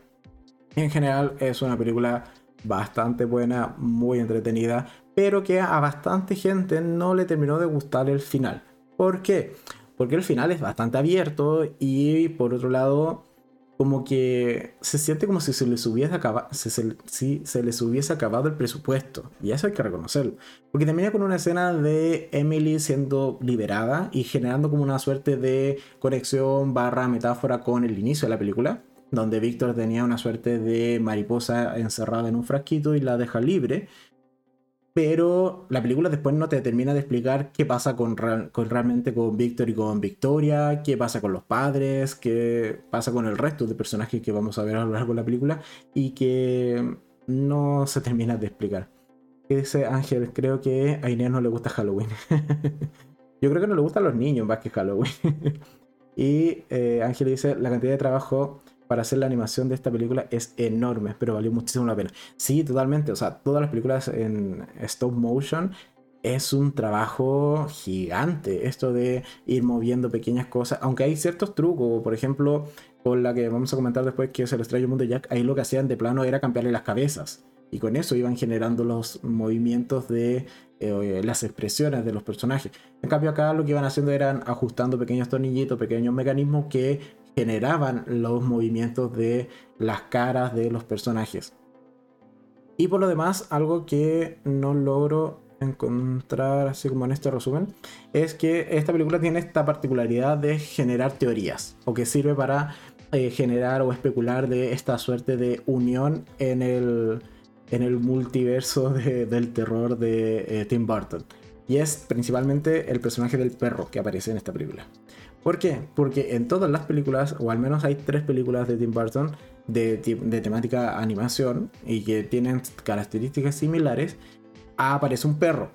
en general es una película bastante buena, muy entretenida, pero que a bastante gente no le terminó de gustar el final. ¿Por qué? Porque el final es bastante abierto y por otro lado, como que se siente como si se les hubiese acabado, si se les hubiese acabado el presupuesto. Y eso hay que reconocerlo. Porque termina con una escena de Emily siendo liberada y generando como una suerte de conexión barra metáfora con el inicio de la película. Donde Víctor tenía una suerte de mariposa encerrada en un frasquito y la deja libre pero la película después no te termina de explicar qué pasa con, realmente con Víctor y con Victoria, qué pasa con los padres, qué pasa con el resto de personajes que vamos a ver a lo largo de la película y que no se termina de explicar. ¿Qué dice Ángel? Creo que a Inés no le gusta Halloween. Yo creo que no le gustan los niños más que Halloween. y eh, Ángel dice, la cantidad de trabajo para hacer la animación de esta película es enorme, pero valió muchísimo la pena. Sí, totalmente. O sea, todas las películas en stop motion es un trabajo gigante. Esto de ir moviendo pequeñas cosas, aunque hay ciertos trucos, por ejemplo, con la que vamos a comentar después, que es el extraño mundo de Jack, ahí lo que hacían de plano era cambiarle las cabezas. Y con eso iban generando los movimientos de eh, las expresiones de los personajes. En cambio acá lo que iban haciendo eran ajustando pequeños tornillitos, pequeños mecanismos que generaban los movimientos de las caras de los personajes. Y por lo demás, algo que no logro encontrar así como en este resumen, es que esta película tiene esta particularidad de generar teorías, o que sirve para eh, generar o especular de esta suerte de unión en el, en el multiverso del terror de eh, Tim Burton. Y es principalmente el personaje del perro que aparece en esta película. ¿Por qué? Porque en todas las películas, o al menos hay tres películas de Tim Burton de, temática animación y que tienen características similares, aparece un perro.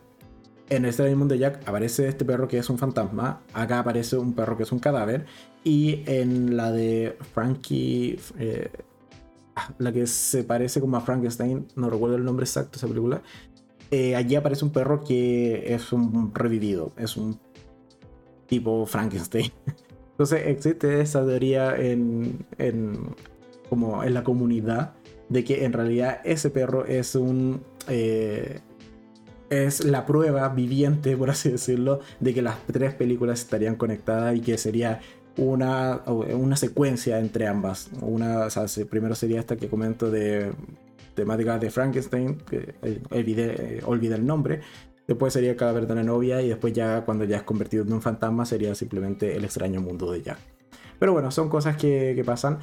En el extraño mundo de Jack aparece este perro que es un fantasma, acá aparece un perro que es un cadáver, y en la de Frankie, eh, la que se parece como a Frankenstein, no recuerdo el nombre exacto de esa película, eh, allí aparece un perro que es un revivido, es un tipo Frankenstein. Entonces existe esa teoría en, como en la comunidad de que en realidad ese perro es un... Eh, es la prueba viviente, por así decirlo, de que las tres películas estarían conectadas y que sería una, una secuencia entre ambas. Una, primero sería esta que comento de temática de Frankenstein, que eh, eh, olvidé el nombre, Después sería Cadáver de una novia y después ya cuando ya es convertido en un fantasma sería simplemente el extraño mundo de Jack. Pero bueno, son cosas que, pasan.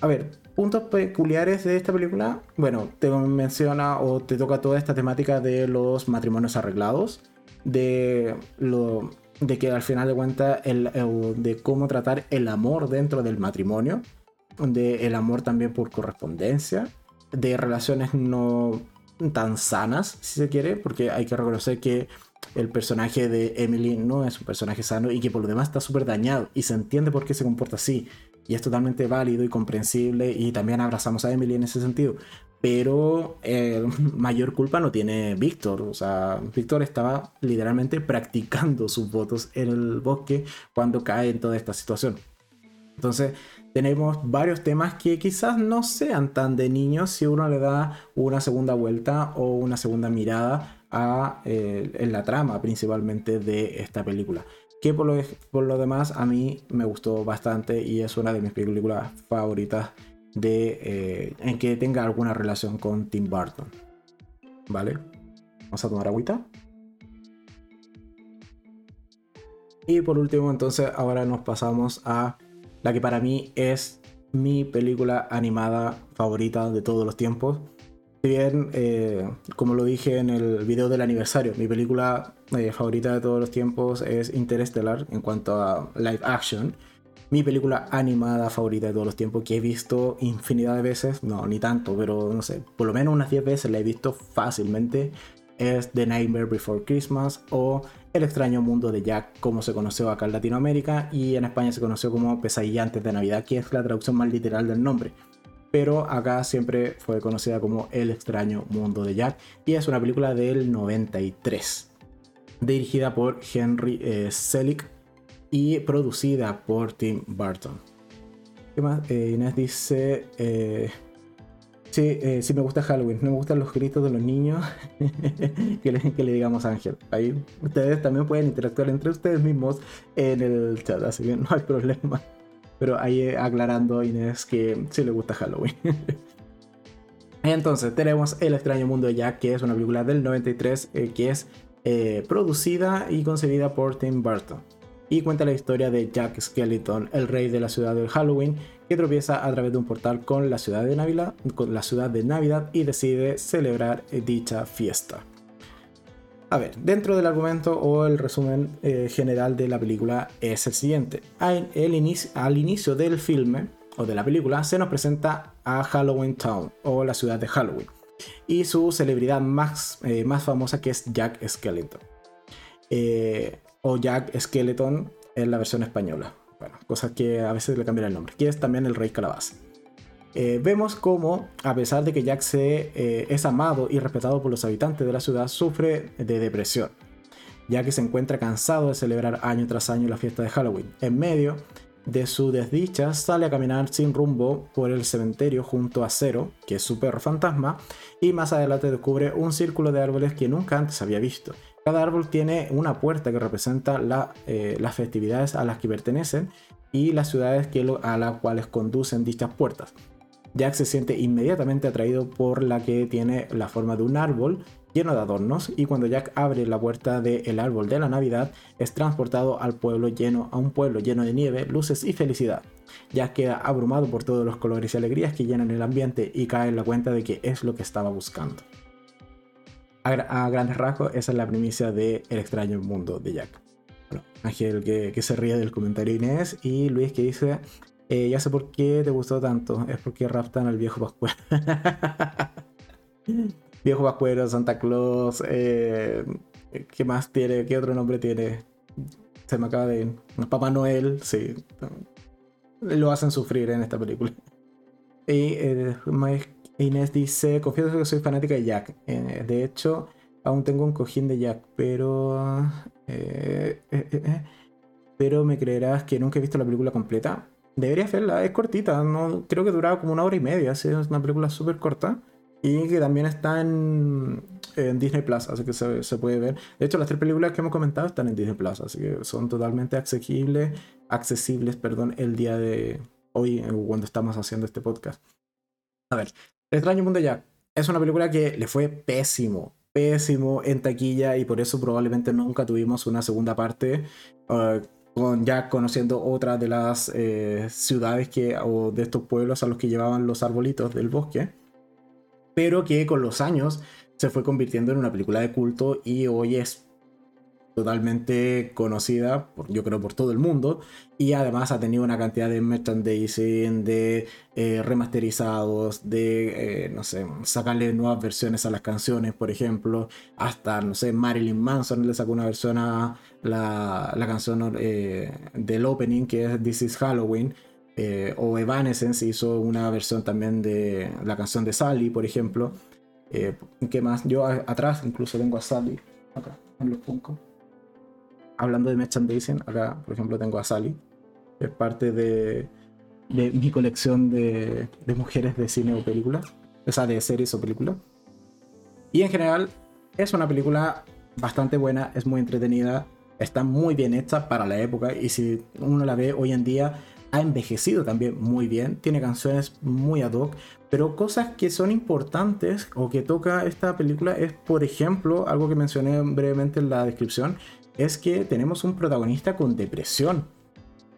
A ver, puntos peculiares de esta película. Bueno, te menciona o te toca toda esta temática de los matrimonios arreglados. De lo de que al final de cuentas el, de cómo tratar el amor dentro del matrimonio, de el amor también por correspondencia, de relaciones no tan sanas, si se quiere, porque hay que reconocer que el personaje de Emily no es un personaje sano y que por lo demás está súper dañado y se entiende por qué se comporta así. y es totalmente válido y comprensible y también abrazamos a Emily en ese sentido. Pero eh, mayor culpa no tiene Víctor. O sea, Víctor estaba literalmente practicando sus votos en el bosque cuando cae en toda esta situación. Entonces, tenemos varios temas que quizás no sean tan de niños si uno le da una segunda vuelta o una segunda mirada a, eh, en la trama principalmente de esta película. Que por lo, demás a mí me gustó bastante y es una de mis películas favoritas de, eh, en que tenga alguna relación con Tim Burton. ¿Vale? Vamos a tomar agüita. Y por último, entonces, ahora nos pasamos a la que para mí es mi película animada favorita de todos los tiempos. Si bien, eh, como lo dije en el video del aniversario, mi película eh, favorita de todos los tiempos es Interstellar en cuanto a live action mi película animada favorita de todos los tiempos que he visto infinidad de veces, no, ni tanto, pero no sé, por lo menos unas 10 veces la he visto fácilmente, es The Nightmare Before Christmas o El extraño mundo de Jack, como se conoció acá en Latinoamérica y en España se conoció como Pesadilla antes de Navidad, que es la traducción más literal del nombre. Pero acá siempre fue conocida como El extraño mundo de Jack y es una película del 93, dirigida por Henry eh, Selick y producida por Tim Burton. ¿Qué más? Eh, Inés dice, eh, sí, eh, sí me gusta Halloween, no me gustan los gritos de los niños, que, le, que, le, digamos Ángel. Ahí ustedes también pueden interactuar entre ustedes mismos en el chat, así que no hay problema. Pero ahí aclarando Inés que sí le gusta Halloween. Entonces tenemos El extraño mundo de Jack, que es una película del 93 que es producida y concebida por Tim Burton y cuenta la historia de Jack Skeleton, el rey de la ciudad del Halloween, que tropieza a través de un portal con la ciudad de Navidad, y decide celebrar dicha fiesta. A ver, dentro del argumento o el resumen eh, general de la película es el siguiente. Al, inicio, al inicio del filme o de la película se nos presenta a Halloween Town o la ciudad de Halloween y su celebridad más, eh, más famosa que es Jack Skeleton. Eh, o Jack Skeleton en la versión española. Bueno, cosas que a veces le cambian el nombre, que es también el Rey Calabaza. Eh, vemos cómo, a pesar de que Jack se, eh, es amado y respetado por los habitantes de la ciudad, sufre de depresión, ya que se encuentra cansado de celebrar año tras año la fiesta de Halloween. En medio de su desdicha, sale a caminar sin rumbo por el cementerio junto a Zero, que es su perro fantasma, y más adelante descubre un círculo de árboles que nunca antes había visto, cada árbol tiene una puerta que representa eh, las festividades a las que pertenecen y las ciudades a las cuales conducen dichas puertas. Jack se siente inmediatamente atraído por la que tiene la forma de un árbol lleno de adornos y cuando Jack abre la puerta del árbol de la Navidad es transportado al pueblo lleno a un pueblo lleno de nieve, luces y felicidad. Jack queda abrumado por todos los colores y alegrías que llenan el ambiente y cae en la cuenta de que es lo que estaba buscando a, grandes rasgos, esa es la primicia de El extraño mundo de Jack. Ángel que, se ríe del comentario Inés y Luis que dice, eh, ya sé por qué te gustó tanto, es porque raptan al viejo Pascuero. viejo Pascuero, Santa Claus, eh, ¿qué más tiene? ¿Qué otro nombre tiene? Se me acaba de... Papá Noel, sí. Lo hacen sufrir en esta película. Y eh, Inés dice, confieso que soy fanática de Jack. Eh, de hecho, aún tengo un cojín de Jack, pero... Eh, eh, pero me creerás que nunca he visto la película completa. Debería verla, es cortita, no, creo que duraba como una hora y media, es una película súper corta. Y que también está en, Disney Plus, así que se, se, puede ver. De hecho, las tres películas que hemos comentado están en Disney Plus, así que son totalmente accesibles, accesibles perdón, el día de hoy, cuando estamos haciendo este podcast. A ver, el extraño mundo de Jack es una película que le fue pésimo, pésimo en taquilla y por eso probablemente nunca tuvimos una segunda parte uh, con Jack conociendo otra de las eh, ciudades que, o de estos pueblos a los que llevaban los arbolitos del bosque, pero que con los años se fue convirtiendo en una película de culto y hoy es totalmente conocida, por, yo creo, por todo el mundo. Y además ha tenido una cantidad de merchandising, de eh, remasterizados, de, eh, no sé, sacarle nuevas versiones a las canciones, por ejemplo. Hasta, no sé, Marilyn Manson le sacó una versión a la, la canción eh, del opening, que es This is Halloween. Eh, o Evanescence hizo una versión también de la canción de Sally, por ejemplo. Eh, ¿Qué más? Yo atrás incluso tengo a Sally, acá, en los Funko. Hablando de merchandising, acá, por ejemplo, tengo a Sally. Es parte de, de mi colección de, de, mujeres de cine o películas. O sea, de series o películas. Y en general, es una película bastante buena, es muy entretenida, está muy bien hecha para la época. Y si uno la ve hoy en día, ha envejecido también muy bien, tiene canciones muy ad hoc, pero cosas que son importantes o que toca esta película es, por ejemplo, algo que mencioné brevemente en la descripción, es que tenemos un protagonista con depresión.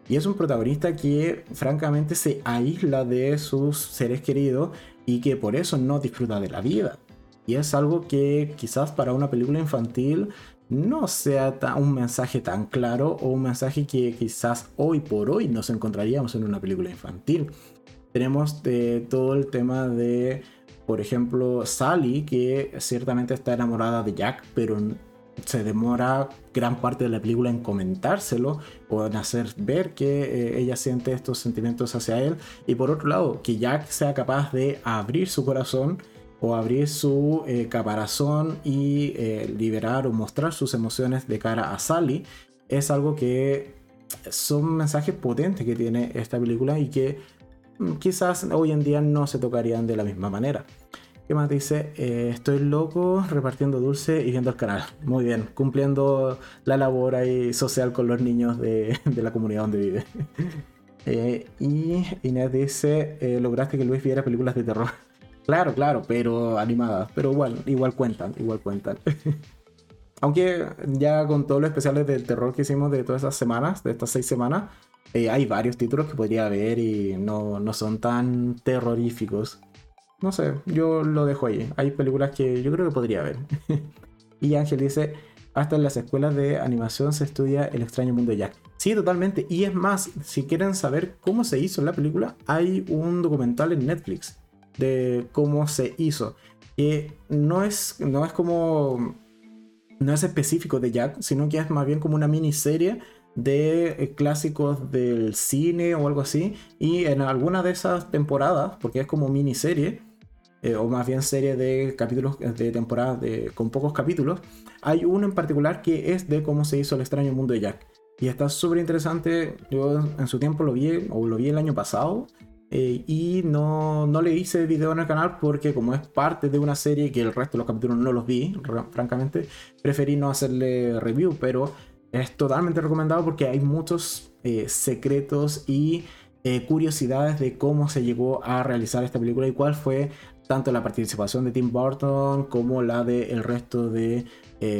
Y es un protagonista que francamente se aísla de sus seres queridos y que por eso no disfruta de la vida. Y es algo que quizás para una película infantil no sea un mensaje tan claro o un mensaje que quizás hoy por hoy nos encontraríamos en una película infantil. Tenemos todo el tema de, por ejemplo, Sally, que ciertamente está enamorada de Jack, pero se demora gran parte de la película en comentárselo o en hacer ver que eh, ella siente estos sentimientos hacia él. Y por otro lado, que Jack sea capaz de abrir su corazón o abrir su eh, caparazón y eh, liberar o mostrar sus emociones de cara a Sally es algo que son mensajes potentes que tiene esta película y que mm, quizás hoy en día no se tocarían de la misma manera. ¿Qué más dice? Eh, estoy loco repartiendo dulce y viendo el canal. Muy bien, cumpliendo la labor ahí social con los niños de, de la comunidad donde vive. y Inés dice, lograste que Luis viera películas de terror. Claro, claro, pero animadas. Pero igual, igual cuentan, igual cuentan. Aunque ya con todos los especiales del terror que hicimos de todas esas semanas, de estas seis semanas, eh, hay varios títulos que podría ver y no, no son tan terroríficos. No sé, yo lo dejo ahí. Hay películas que yo creo que podría ver. y Ángel dice, hasta en las escuelas de animación se estudia el extraño mundo de Jack. Sí, totalmente. Y es más, si quieren saber cómo se hizo la película, hay un documental en Netflix de cómo se hizo. Y no es, no es como. No es específico de Jack, sino que es más bien como una miniserie de eh, clásicos del cine o algo así. Y en alguna de esas temporadas, porque es como miniserie, eh, o más bien serie de capítulos de temporada de, con pocos capítulos, hay uno en particular que es de cómo se hizo el extraño mundo de Jack. Y está súper interesante. Yo en su tiempo lo vi, o lo vi el año pasado, eh, y no, no, le hice video en el canal porque como es parte de una serie que el resto de los capítulos no los vi, francamente, preferí no hacerle review, pero es totalmente recomendado porque hay muchos eh, secretos y eh, curiosidades de cómo se llegó a realizar esta película y cuál fue tanto la participación de Tim Burton como la de el resto de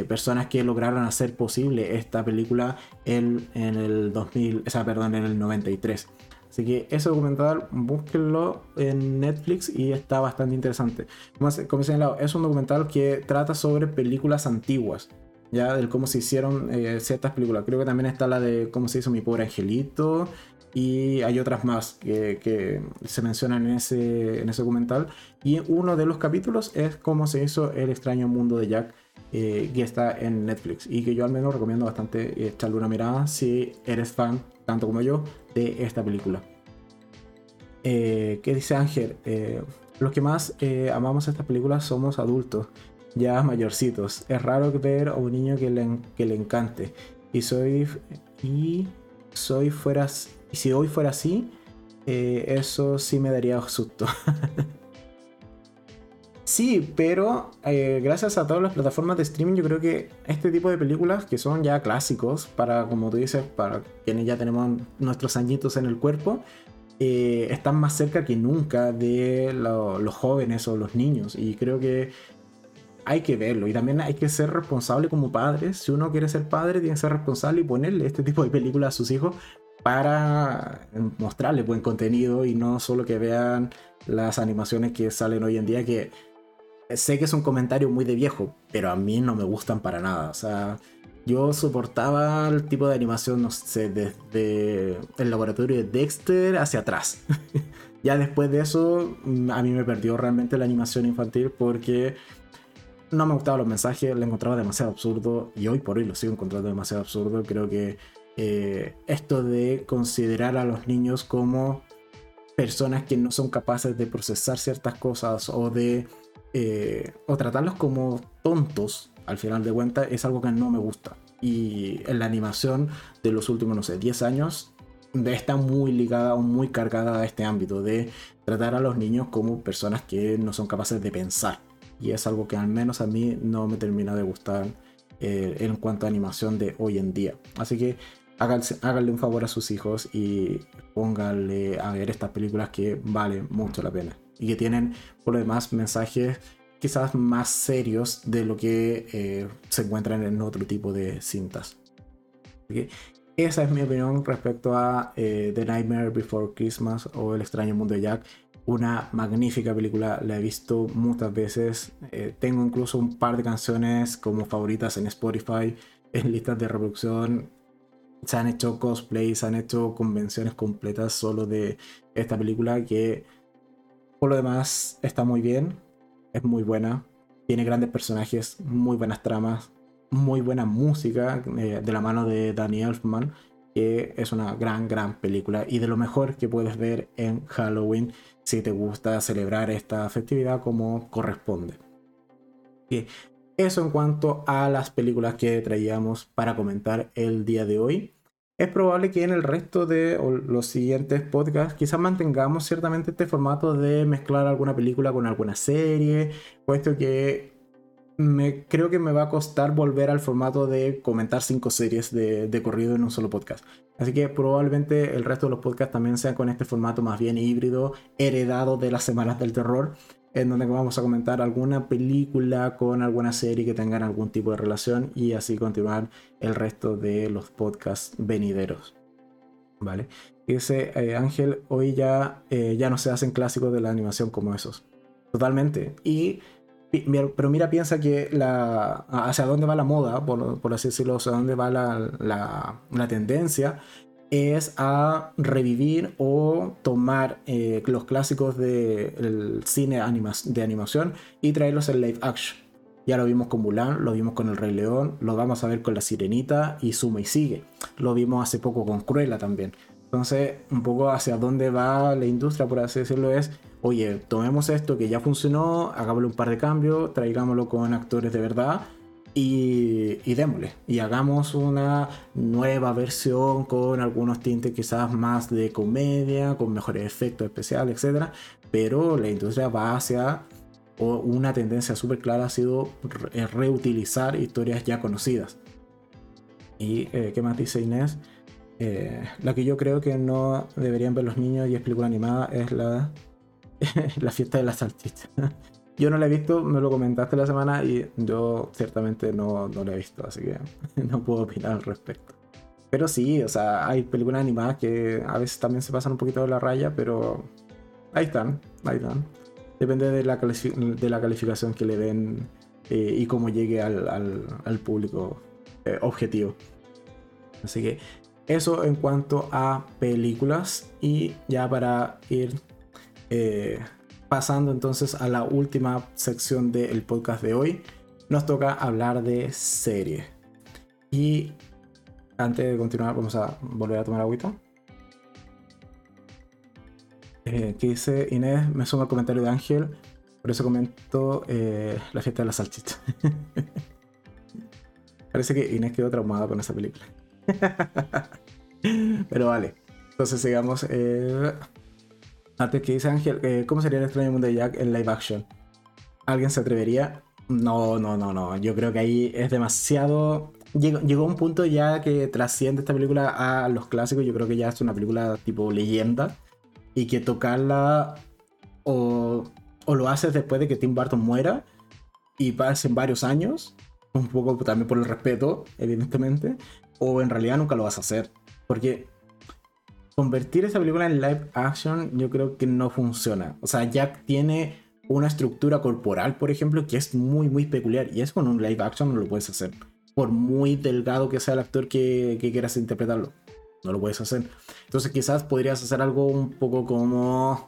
personas que lograron hacer posible esta película en, en el 2000, o sea, perdón, en el 93. Así que ese documental, búsquenlo en Netflix y está bastante interesante. Como, como he señalado, es un documental que trata sobre películas antiguas, ya del cómo se hicieron eh, ciertas películas. Creo que también está la de cómo se hizo Mi Pobre Angelito y hay otras más que, se mencionan en ese, en ese documental. Y uno de los capítulos es cómo se hizo El extraño mundo de Jack. Eh, que está en Netflix y que yo al menos recomiendo bastante echarle una mirada si eres fan tanto como yo, de esta película. Eh, ¿Qué dice Ángel? Eh, los que más eh, amamos esta película somos adultos, ya mayorcitos. Es raro ver a un niño que le, que le encante. Y soy. Y soy fuera. Y si hoy fuera así, eso sí me daría susto. Sí, pero eh, gracias a todas las plataformas de streaming, yo creo que este tipo de películas que son ya clásicos, para, como tú dices, para quienes ya tenemos nuestros añitos en el cuerpo, eh, están más cerca que nunca de los jóvenes o los niños. Y creo que hay que verlo. Y también hay que ser responsable como padres. Si uno quiere ser padre, tiene que ser responsable y ponerle este tipo de películas a sus hijos para mostrarle buen contenido y no solo que vean las animaciones que salen hoy en día que sé que es un comentario muy de viejo, pero a mí no me gustan para nada. O sea, yo soportaba el tipo de animación, no sé, desde el laboratorio de Dexter hacia atrás. ya después de eso, mm, a mí me perdió realmente la animación infantil porque no me gustaban los mensajes, lo encontraba demasiado absurdo y hoy por hoy lo sigo encontrando demasiado absurdo. Creo que eh, esto de considerar a los niños como personas que no son capaces de procesar ciertas cosas o de eh, o tratarlos como tontos al final de cuentas es algo que no me gusta. Y en la animación de los últimos no sé 10 años está muy ligada o muy cargada a este ámbito de tratar a los niños como personas que no son capaces de pensar. Y es algo que al menos a mí no me termina de gustar eh, en cuanto a animación de hoy en día. Así que háganle, un favor a sus hijos y pónganle a ver estas películas que valen mucho la pena y que tienen por lo demás mensajes quizás más serios de lo que eh, se encuentran en otro tipo de cintas. esa es mi opinión respecto a eh, The Nightmare Before Christmas o El extraño mundo de Jack. Una magnífica película, la he visto muchas veces. Eh, tengo incluso un par de canciones como favoritas en Spotify, en listas de reproducción se han hecho cosplays, se han hecho convenciones completas solo de esta película que por lo demás está muy bien, es muy buena, tiene grandes personajes, muy buenas tramas, muy buena música eh, de la mano de Danny Elfman, que es una gran, gran película y de lo mejor que puedes ver en Halloween si te gusta celebrar esta festividad como corresponde. Eso en cuanto a las películas que traíamos para comentar el día de hoy. Es probable que en el resto de los siguientes podcasts quizás mantengamos ciertamente este formato de mezclar alguna película con alguna serie, puesto que me, creo que me va a costar volver al formato de comentar cinco series de, de corrido en un solo podcast. Así que probablemente el resto de los podcasts también sean con este formato más bien híbrido, heredado de las semanas del terror, en donde vamos a comentar alguna película con alguna serie que tengan algún tipo de relación y así continuar el resto de los podcasts venideros. ¿Vale? Dice eh, Ángel, hoy ya, eh, ya no se hacen clásicos de la animación como esos. Totalmente. Y pero mira, piensa que la, hacia dónde va la moda, por, por así decirlo, hacia dónde va la, la, la tendencia, es a revivir o tomar eh, los clásicos del cine de animación y traerlos en live action. Ya lo vimos con Mulan, lo vimos con El Rey León, lo vamos a ver con La Sirenita y Suma y Sigue. Lo vimos hace poco con Cruella también. Entonces, un poco hacia dónde va la industria, por así decirlo, es, oye, tomemos esto que ya funcionó, hagámosle un par de cambios, traigámoslo con actores de verdad y, démosle. Y hagamos una nueva versión con algunos tintes quizás más de comedia, con mejores efectos especiales, etc. Pero la industria va hacia o una tendencia súper clara ha sido reutilizar historias ya conocidas. ¿Y eh, qué más dice Inés? Eh, la que yo creo que no deberían ver los niños y es película animada es la, la fiesta de la salchicha. Yo no la he visto, me lo comentaste la semana y yo ciertamente no, no la he visto, así que no puedo opinar al respecto. Pero sí, o sea, hay películas animadas que a veces también se pasan un poquito de la raya, pero ahí están, ahí están. Depende de la, de la calificación que le den eh, y cómo llegue al, al, público eh, objetivo. Así que eso en cuanto a películas y ya para ir eh, pasando entonces a la última sección del podcast de hoy, nos toca hablar de serie. Y antes de continuar, vamos a volver a tomar agüita. Eh, dice Inés, me suma el comentario de Ángel, por eso comento eh, la fiesta de la salchicha. Parece que Inés quedó traumada con esa película. Pero vale, entonces sigamos. Eh, antes que dice Ángel, eh, ¿cómo sería el extraño mundo de Jack en live action? ¿Alguien se atrevería? No, no, no, no. Yo creo que ahí es demasiado. Llegó, llegó un punto ya que trasciende esta película a los clásicos. Yo creo que ya es una película tipo leyenda. Y que tocarla o, o lo haces después de que Tim Burton muera y pasen varios años. Un poco también por el respeto, evidentemente. O en realidad nunca lo vas a hacer. Porque convertir esa película en live action yo creo que no funciona. O sea, Jack tiene una estructura corporal, por ejemplo, que es muy, muy peculiar. Y eso con un live action no lo puedes hacer. Por muy delgado que sea el actor que, quieras interpretarlo. No lo puedes hacer. Entonces quizás podrías hacer algo un poco como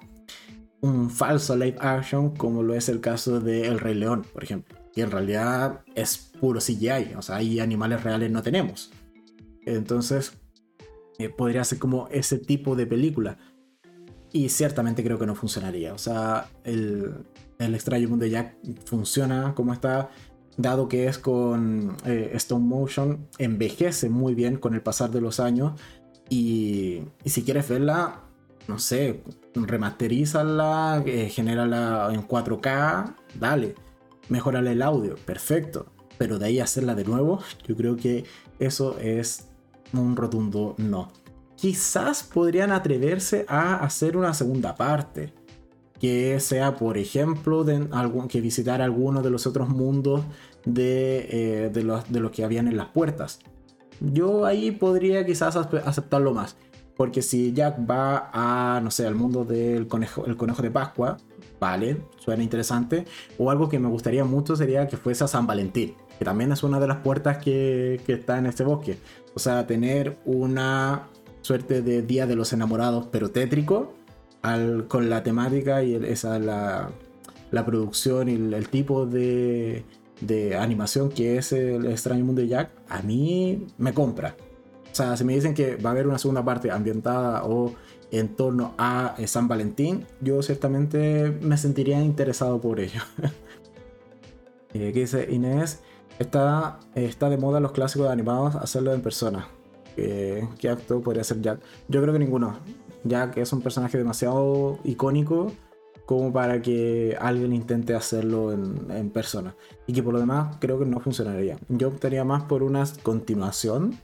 un falso live action, como lo es el caso de El Rey León, por ejemplo. Que en realidad es puro CGI. O sea, ahí animales reales no tenemos. Entonces eh, podría ser como ese tipo de película. Y ciertamente creo que no funcionaría. O sea, el, el extraño mundo de Jack funciona como está, dado que es con eh, stone motion, envejece muy bien con el pasar de los años. Y, y si quieres verla, no sé, remasterízala, eh, genérala en 4K, dale, mejorale el audio, perfecto. Pero de ahí hacerla de nuevo, yo creo que eso es un rotundo no. Quizás podrían atreverse a hacer una segunda parte. Que sea, por ejemplo, de que visitar alguno de los otros mundos de, eh, de, los, de los que habían en las puertas. Yo ahí podría quizás aceptarlo más. Porque si Jack va a, no sé, al mundo del conejo, el conejo de Pascua, vale, suena interesante. O algo que me gustaría mucho sería que fuese a San Valentín, que también es una de las puertas que, que está en este bosque. O sea, tener una suerte de Día de los Enamorados, pero tétrico, con la temática y esa, la, la, producción y el, tipo de, de animación que es el extraño mundo de Jack, a mí me compra. O sea, si me dicen que va a haber una segunda parte ambientada o en torno a San Valentín, yo ciertamente me sentiría interesado por ello. eh, ¿Qué dice Inés? Está, está de moda los clásicos animados hacerlo en persona. ¿Qué, acto podría ser Jack? Yo creo que ninguno. Jack es un personaje demasiado icónico como para que alguien intente hacerlo en, en, persona. Y que por lo demás creo que no funcionaría. Yo optaría más por una continuación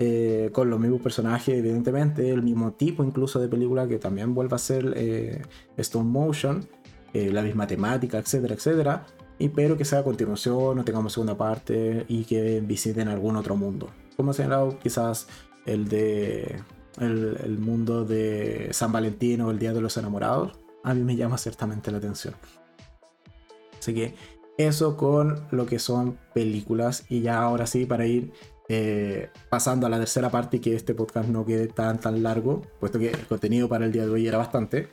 eh, con los mismos personajes, evidentemente, el mismo tipo incluso de película que también vuelva a ser eh, stone motion, eh, la misma temática, etcétera, etcétera, y pero que sea a continuación, no tengamos segunda parte y que visiten algún otro mundo. Como señalado, quizás el de el, mundo de San Valentín o el Día de los Enamorados, a mí me llama ciertamente la atención. Así que eso con lo que son películas y ya ahora sí para ir eh, pasando a la tercera parte y que este podcast no quede tan tan largo, puesto que el contenido para el día de hoy era bastante.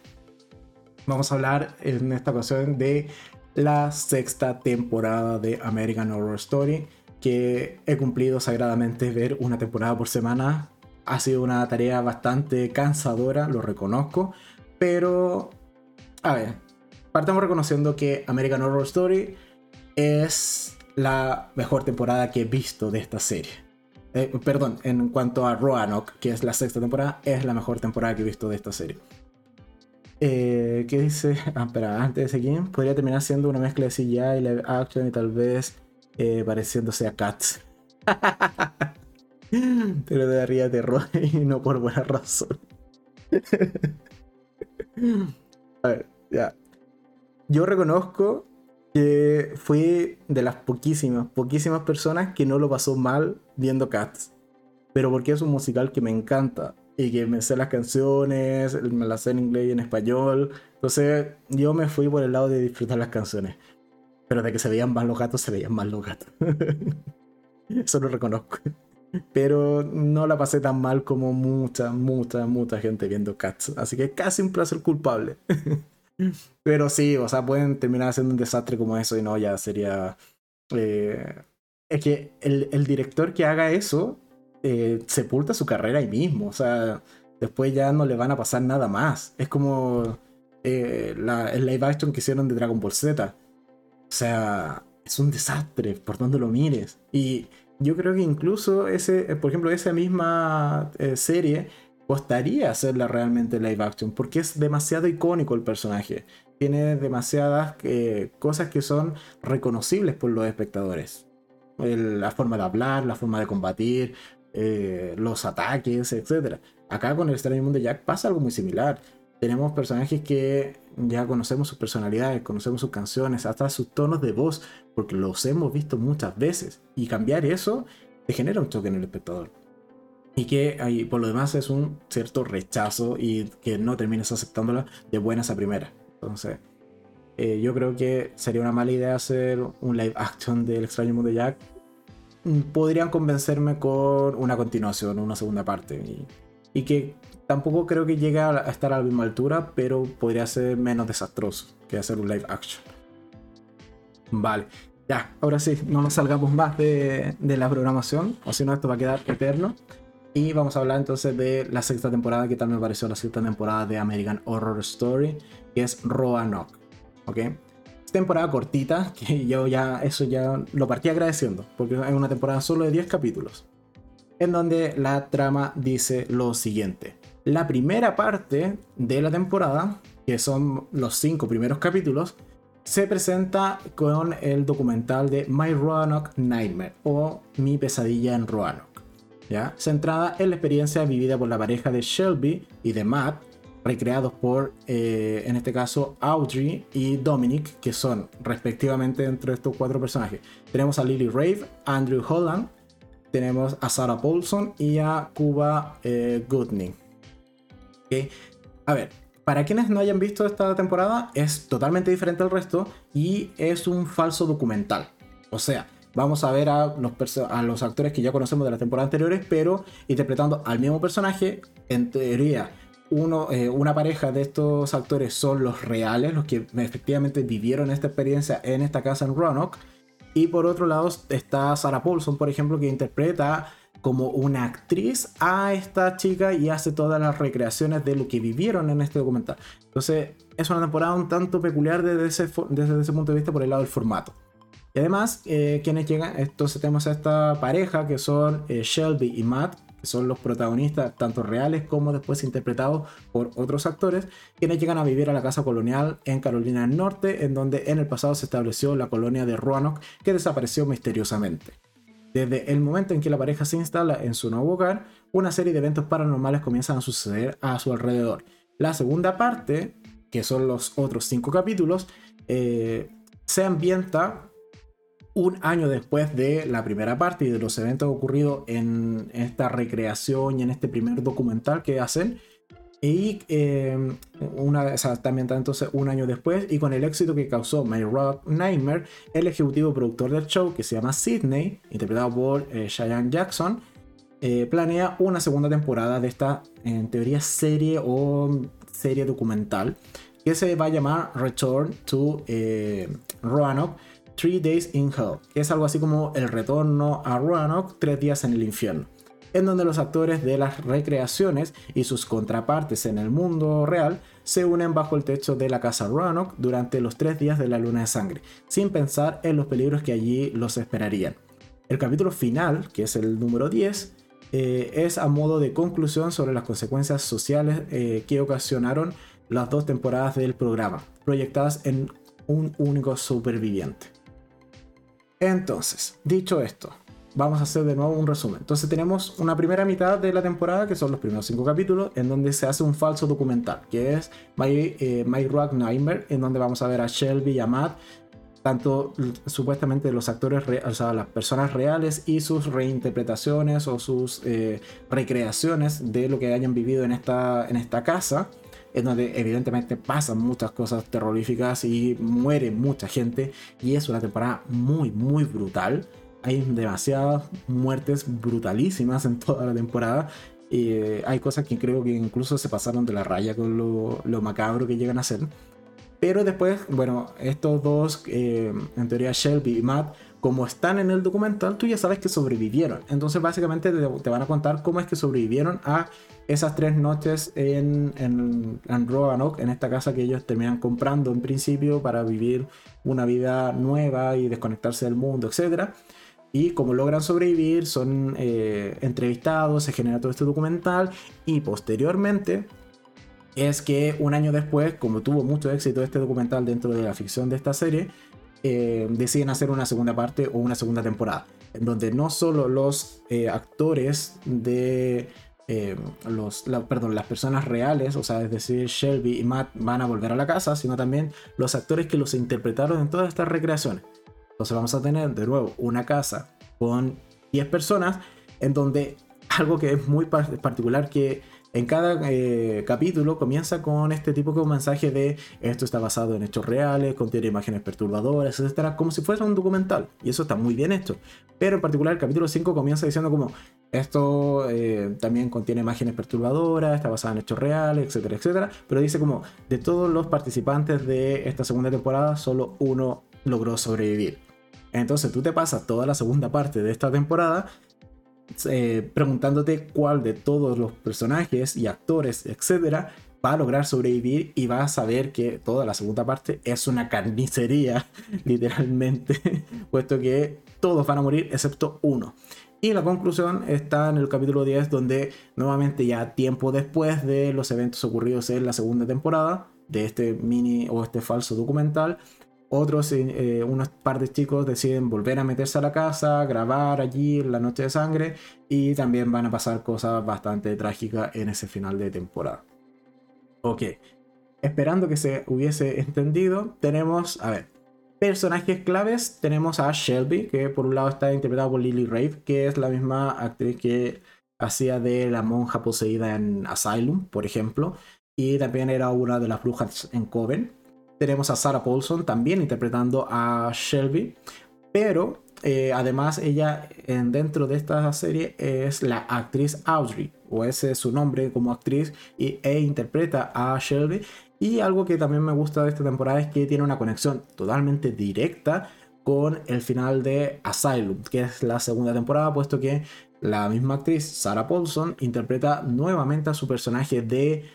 Vamos a hablar en esta ocasión de la sexta temporada de American Horror Story, que he cumplido sagradamente ver una temporada por semana. Ha sido una tarea bastante cansadora, lo reconozco, pero a ver, partamos reconociendo que American Horror Story es la mejor temporada que he visto de esta serie. Eh, perdón, en cuanto a Roanoke, que es la sexta temporada, es la mejor temporada que he visto de esta serie. Eh, ¿Qué dice? Ah, espera, antes de seguir, podría terminar siendo una mezcla de CGI y live action y tal vez eh, pareciéndose a Cats. Pero arriba de terror y no por buena razón. a ver, ya. Yo reconozco que fue de las poquísimas, poquísimas personas que no lo pasó mal viendo Cats. Pero porque es un musical que me encanta y que me sé las canciones, me las sé en inglés y en español. Entonces yo me fui por el lado de disfrutar las canciones. Pero de que se veían más los gatos, se veían más los gatos. Eso lo reconozco. Pero no la pasé tan mal como mucha, mucha, mucha gente viendo Cats. Así que casi un placer culpable. Pero sí, o sea, pueden terminar haciendo un desastre como eso y no, ya sería... Eh, es que el, director que haga eso eh, sepulta su carrera ahí mismo, o sea, después ya no le van a pasar nada más. Es como eh, la, el live action que hicieron de Dragon Ball Z. O sea, es un desastre por donde lo mires. Y yo creo que incluso ese, por ejemplo, esa misma serie costaría hacerla realmente live action, porque es demasiado icónico el personaje. Tiene demasiadas eh, cosas que son reconocibles por los espectadores. la forma de hablar, la forma de combatir, eh, los ataques, etc. Acá con el extraño mundo de Jack pasa algo muy similar. Tenemos personajes que ya conocemos sus personalidades, conocemos sus canciones, hasta sus tonos de voz, porque los hemos visto muchas veces. Y cambiar eso te genera un choque en el espectador y que por lo demás es un cierto rechazo y que no termines aceptándola de buenas a primeras. Entonces, eh, yo creo que sería una mala idea hacer un live action del extraño mundo de Jack. Podrían convencerme con una continuación, una segunda parte. Y, y que tampoco creo que llegue a estar a la misma altura, pero podría ser menos desastroso que hacer un live action. Vale, ya, ahora sí, no nos salgamos más de, de la programación, o si no, esto va a quedar eterno. Y vamos a hablar entonces de la sexta temporada, que tal me pareció la sexta temporada de American Horror Story, que es Roanoke. ¿Ok? Temporada cortita, que yo ya eso ya lo partí agradeciendo, porque es una temporada solo de 10 capítulos, en donde la trama dice lo siguiente. La primera parte de la temporada, que son los 5 primeros capítulos, se presenta con el documental de My Roanoke Nightmare o Mi pesadilla en Roanoke, ¿ya? centrada en la experiencia vivida por la pareja de Shelby y de Matt recreados por, eh, en este caso, Audrey y Dominic, que son respectivamente entre estos cuatro personajes. Tenemos a Lily Rave, Andrew Holland, tenemos a Sarah Paulson y a Cuba eh, Goodning. A ver, para quienes no hayan visto esta temporada, es totalmente diferente al resto y es un falso documental. O sea, vamos a ver a los actores que ya conocemos de las temporadas anteriores, pero interpretando al mismo personaje, en teoría uno, eh, una pareja de estos actores son los reales, los que efectivamente vivieron esta experiencia en esta casa en Roanoke. Y por otro lado está Sarah Paulson, por ejemplo, que interpreta como una actriz a esta chica y hace todas las recreaciones de lo que vivieron en este documental. Entonces es una temporada un tanto peculiar desde ese, desde ese punto de vista por el lado del formato. Y además, eh, quienes llegan, entonces tenemos a esta pareja que son eh, Shelby y Matt, son los protagonistas, tanto reales como después interpretados por otros actores, quienes llegan a vivir a la casa colonial en Carolina del Norte, en donde en el pasado se estableció la colonia de Roanoke, que desapareció misteriosamente. Desde el momento en que la pareja se instala en su nuevo hogar, una serie de eventos paranormales comienzan a suceder a su alrededor. La segunda parte, que son los otros cinco capítulos, eh, se ambienta un año después de la primera parte y de los eventos ocurridos en esta recreación y en este primer documental que hacen. Y eh, una, también entonces un año después, y con el éxito que causó My Rock Nightmare, el ejecutivo productor del show, que se llama Sidney, interpretado por eh, Cheyenne Jackson, eh, planea una segunda temporada de esta, en teoría, serie o serie documental, que se va a llamar Return to Roanoke Three Days in Hell, que es algo así como el retorno a Roanoke, tres días en el infierno, en donde los actores de las recreaciones y sus contrapartes en el mundo real se unen bajo el techo de la casa Roanoke durante los tres días de la luna de sangre, sin pensar en los peligros que allí los esperarían. El capítulo final, que es el número 10, eh, es a modo de conclusión sobre las consecuencias sociales eh, que ocasionaron las dos temporadas del programa, proyectadas en un único superviviente. Entonces, dicho esto, vamos a hacer de nuevo un resumen. Entonces tenemos una primera mitad de la temporada, que son los primeros cinco capítulos, en donde se hace un falso documental, que es My, eh, My Rock Nightmare, en donde vamos a ver a Shelby y a Matt, tanto supuestamente los actores, o sea, las personas reales y sus reinterpretaciones o sus eh, recreaciones de lo que hayan vivido en esta, en esta casa en donde evidentemente pasan muchas cosas terroríficas y muere mucha gente. Y es una temporada muy, muy brutal. Hay demasiadas muertes brutalísimas en toda la temporada. eh, hay cosas que creo que incluso se pasaron de la raya con lo, lo macabro que llegan a ser. Pero después, bueno, estos dos, eh, en teoría Shelby y Matt, como están en el documental, tú ya sabes que sobrevivieron. Entonces básicamente te, van a contar cómo es que sobrevivieron a esas tres noches en, en, en, Roanoke, en esta casa que ellos terminan comprando en principio para vivir una vida nueva y desconectarse del mundo, etc. Y como logran sobrevivir, son eh, entrevistados, se genera todo este documental y posteriormente es que un año después, como tuvo mucho éxito este documental dentro de la ficción de esta serie, eh, deciden hacer una segunda parte o una segunda temporada, en donde no solo los eh, actores de eh, los, perdón, las personas reales, o sea, es decir, Shelby y Matt van a volver a la casa, sino también los actores que los interpretaron en todas estas recreaciones. Entonces vamos a tener de nuevo una casa con 10 personas, en donde algo que es muy particular que en cada eh, capítulo comienza con este tipo de mensaje de esto está basado en hechos reales, contiene imágenes perturbadoras, etcétera, como si fuera un documental. Y eso está muy bien hecho. Pero en particular el capítulo 5 comienza diciendo como esto eh, también contiene imágenes perturbadoras, está basado en hechos reales, etcétera, etcétera. Pero dice como de todos los participantes de esta segunda temporada, solo uno logró sobrevivir. Entonces tú te pasas toda la segunda parte de esta temporada eh, preguntándote cuál de todos los personajes y actores, etcétera, va a lograr sobrevivir y va a saber que toda la segunda parte es una carnicería, literalmente, puesto que todos van a morir excepto uno. Y la conclusión está en el capítulo 10, donde nuevamente ya tiempo después de los eventos ocurridos en la segunda temporada de este mini o este falso documental, otros, eh, unos par de chicos deciden volver a meterse a la casa, grabar allí la noche de sangre y también van a pasar cosas bastante trágicas en ese final de temporada. Ok, esperando que se hubiese entendido, tenemos, a ver, personajes claves. Tenemos a Shelby, que por un lado está interpretado por Lily Rave, que es la misma actriz que hacía de la monja poseída en Asylum, por ejemplo, y también era una de las brujas en Coven. Tenemos a Sarah Paulson también interpretando a Shelby, pero eh, además ella en, dentro de esta serie es la actriz Audrey, o ese es su nombre como actriz, y, e interpreta a Shelby. Y algo que también me gusta de esta temporada es que tiene una conexión totalmente directa con el final de Asylum, que es la segunda temporada, puesto que la misma actriz, Sarah Paulson, interpreta nuevamente a su personaje de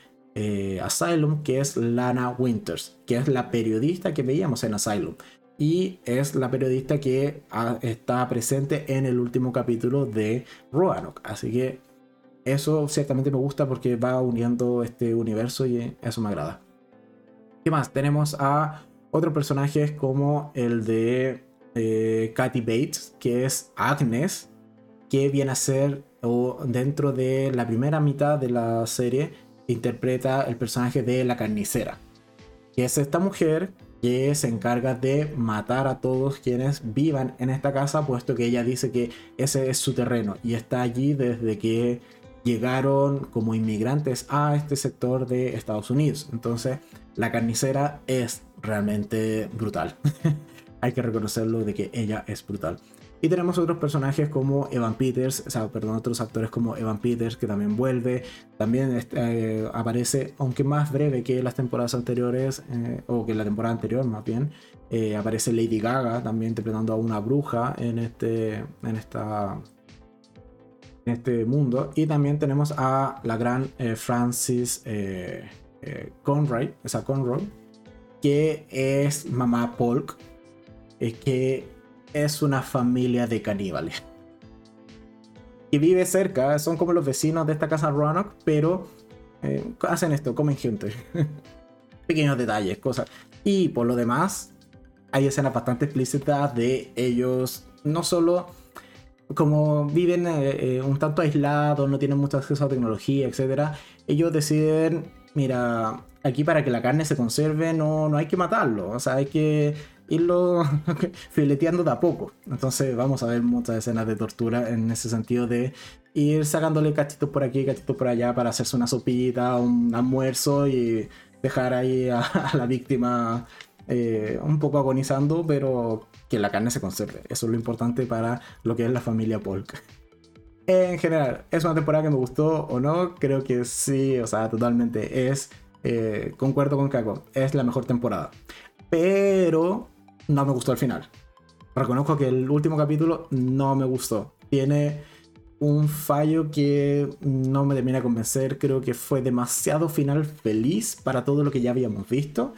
eh, Asylum, que es Lana Winters, que es la periodista que veíamos en Asylum. Y es la periodista que ah, está presente en el último capítulo de Roanoke. Así que eso ciertamente me gusta porque va uniendo este universo y eso me agrada. ¿Qué más? Tenemos a otros personajes como el de eh, Kathy Bates, que es Agnes, que viene a ser, o dentro de la primera mitad de la serie, interpreta el personaje de la carnicera, que es esta mujer que se encarga de matar a todos quienes vivan en esta casa, puesto que ella dice que ese es su terreno y está allí desde que llegaron como inmigrantes a este sector de Estados Unidos. Entonces, la carnicera es realmente brutal. Hay que reconocerlo de que ella es brutal. Y tenemos otros personajes como Evan Peters, o sea, perdón, otros actores como Evan Peters que también vuelve, también este, eh, aparece, aunque más breve que las temporadas anteriores, eh, o que la temporada anterior más bien, eh, aparece Lady Gaga también interpretando a una bruja en este, en esta, en este mundo. Y también tenemos a la gran Francis Conroy, esa Conroy, que es mamá Polk, que es una familia de caníbales. Y vive cerca, son como los vecinos de esta casa Roanoke, pero eh, hacen esto, comen gente. Pequeños detalles, cosas. Y por lo demás, hay escenas bastante explícitas de ellos, no solo como viven eh, eh, un tanto aislados, no tienen mucho acceso a tecnología, etc. Ellos deciden, mira, aquí para que la carne se conserve no, no hay que matarlo, o sea, hay que irlo fileteando de a poco. Entonces vamos a ver muchas escenas de tortura en ese sentido de ir sacándole cachitos por aquí, cachitos por allá para hacerse una sopita, un almuerzo y dejar ahí a, la víctima eh, un poco agonizando, pero que la carne se conserve. Eso es lo importante para lo que es la familia Polk. En general, ¿es una temporada que me gustó o no? Creo que sí, o sea, totalmente es. Eh, concuerdo con Kako, es la mejor temporada. Pero no me gustó el final. Reconozco que el último capítulo no me gustó. Tiene un fallo que no me termina de convencer. Creo que fue demasiado final feliz para todo lo que ya habíamos visto.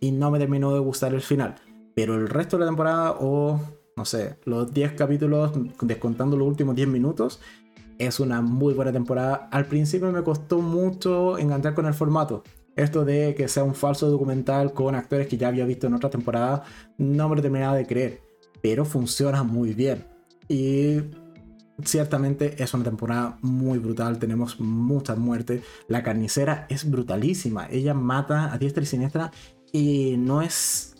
Y no me terminó de gustar el final. Pero el resto de la temporada, o no sé, los 10 capítulos, descontando los últimos 10 minutos, es una muy buena temporada. Al principio me costó mucho enganchar con el formato esto de que sea un falso documental con actores que ya había visto en otra temporada, no me lo terminaba de creer, pero funciona muy bien. Y ciertamente es una temporada muy brutal, tenemos muchas muertes. La carnicera es brutalísima, ella mata a diestra y siniestra y no es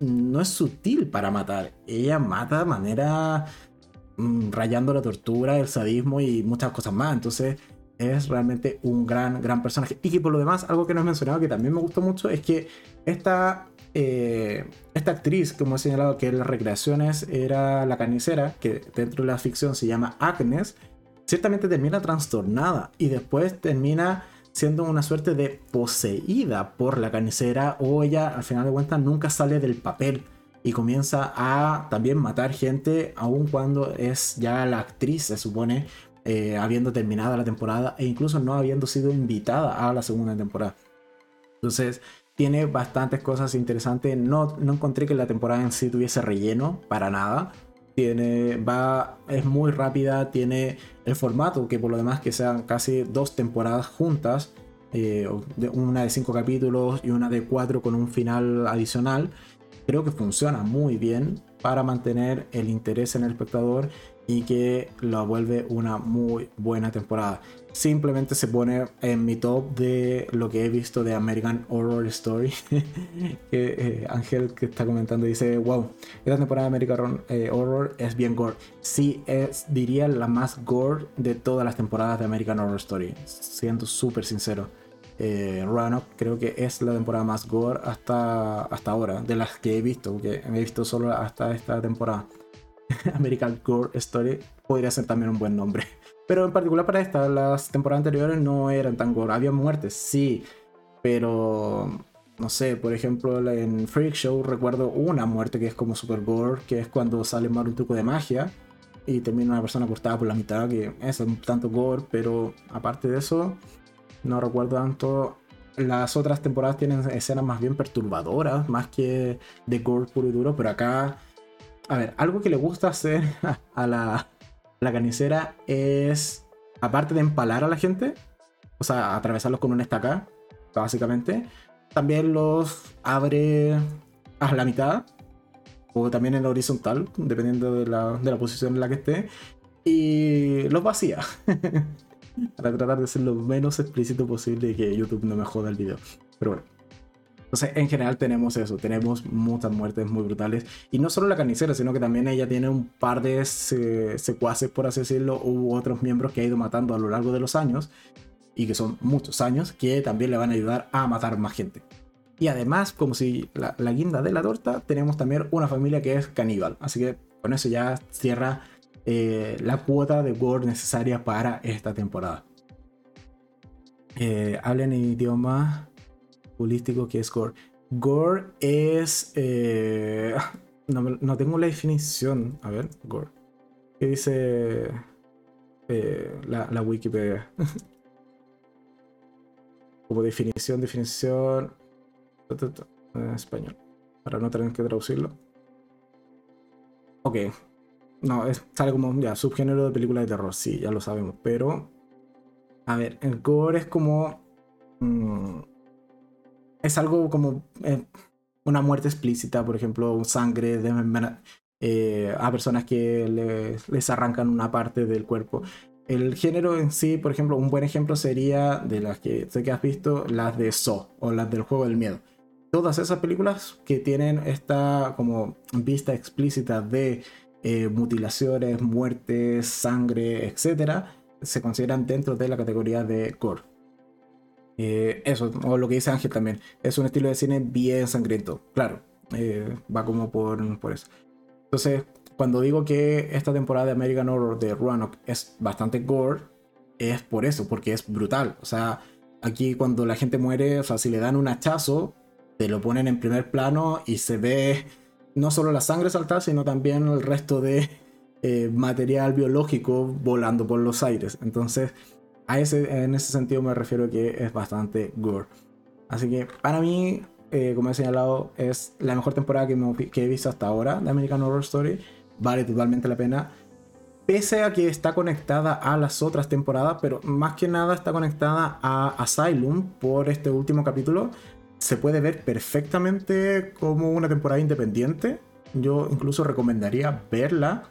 no es sutil para matar, ella mata de manera mm, rayando la tortura, el sadismo y muchas cosas más. Entonces, es realmente un gran, gran personaje. Y que por lo demás, algo que no he mencionado que también me gustó mucho es que esta, eh, esta actriz, como he señalado, que en las recreaciones era la carnicera, que dentro de la ficción se llama Agnes, ciertamente termina trastornada y después termina siendo una suerte de poseída por la carnicera o ella al final de cuentas nunca sale del papel y comienza a también matar gente aun cuando es ya la actriz se supone eh, habiendo terminado la temporada e incluso no habiendo sido invitada a la segunda temporada. Entonces, tiene bastantes cosas interesantes. No, no encontré que la temporada en sí tuviese relleno para nada. Tiene, va, es muy rápida, tiene el formato que por lo demás que sean casi dos temporadas juntas, eh, una de cinco capítulos y una de cuatro con un final adicional. Creo que funciona muy bien para mantener el interés en el espectador y que lo vuelve una muy buena temporada. Simplemente se pone en mi top de lo que he visto de American Horror Story. que eh, Ángel que está comentando dice, wow, esta temporada de American eh, Horror es bien gore. Sí, es, diría, la más gore de todas las temporadas de American Horror Story. Siendo súper sincero. Eh, creo que es la temporada más gore hasta, hasta ahora, de las que he visto, porque he visto solo hasta esta temporada. American Gore Story podría ser también un buen nombre. Pero en particular para esta, las temporadas anteriores no eran tan gore. Había muertes, sí, pero no sé, por ejemplo, en Freak Show recuerdo una muerte que es como super gore, que es cuando sale mal un truco de magia y termina una persona cortada por la mitad, que es un tanto gore, pero aparte de eso, no recuerdo tanto. Las otras temporadas tienen escenas más bien perturbadoras, más que de gore puro y duro, pero acá a ver, algo que le gusta hacer a la, carnicera es, aparte de empalar a la gente, o sea, atravesarlos con una estaca, básicamente, también los abre a la mitad, o también en la horizontal, dependiendo de la, de la posición en la que esté, y los vacía. Para tratar de ser lo menos explícito posible y que YouTube no me joda el video. Pero bueno. Entonces, en general tenemos eso, tenemos muchas muertes muy brutales. Y no solo la carnicera, sino que también ella tiene un par de secuaces, por así decirlo, u otros miembros que ha ido matando a lo largo de los años, y que son muchos años, que también le van a ayudar a matar más gente. Y además, como si la, guinda de la torta, tenemos también una familia que es caníbal. Así que con eso ya cierra eh, la cuota de gore necesaria para esta temporada. Eh, hablen idioma holístico que es gore. Gore es... Eh, no, tengo la definición. A ver, gore. ¿Qué dice eh, la, Wikipedia? Como definición, definición... Español. Para no tener que traducirlo. Ok. No, es, sale como ya, subgénero de película de terror. Sí, ya lo sabemos. Pero... A ver, el gore es como... Mm, es algo como eh, una muerte explícita, por ejemplo, sangre eh, a personas que les, arrancan una parte del cuerpo. El género en sí, por ejemplo, un buen ejemplo sería de las que sé que has visto, las de So o las del juego del miedo. Todas esas películas que tienen esta como vista explícita de eh, mutilaciones, muertes, sangre, etc., se consideran dentro de la categoría de gore. Eh, eso, o lo que dice Ángel también, es un estilo de cine bien sangriento, claro, eh, va como por, por eso. Entonces, cuando digo que esta temporada de American Horror de Roanoke es bastante gore, es por eso, porque es brutal. O sea, aquí cuando la gente muere, o sea, si le dan un hachazo, te lo ponen en primer plano y se ve no solo la sangre saltar, sino también el resto de eh, material biológico volando por los aires. Entonces, ese, en ese sentido me refiero que es bastante gore. Así que para mí, eh, como he señalado, es la mejor temporada que, que, he visto hasta ahora de American Horror Story. Vale totalmente la pena. Pese a que está conectada a las otras temporadas, pero más que nada está conectada a Asylum por este último capítulo. Se puede ver perfectamente como una temporada independiente. Yo incluso recomendaría verla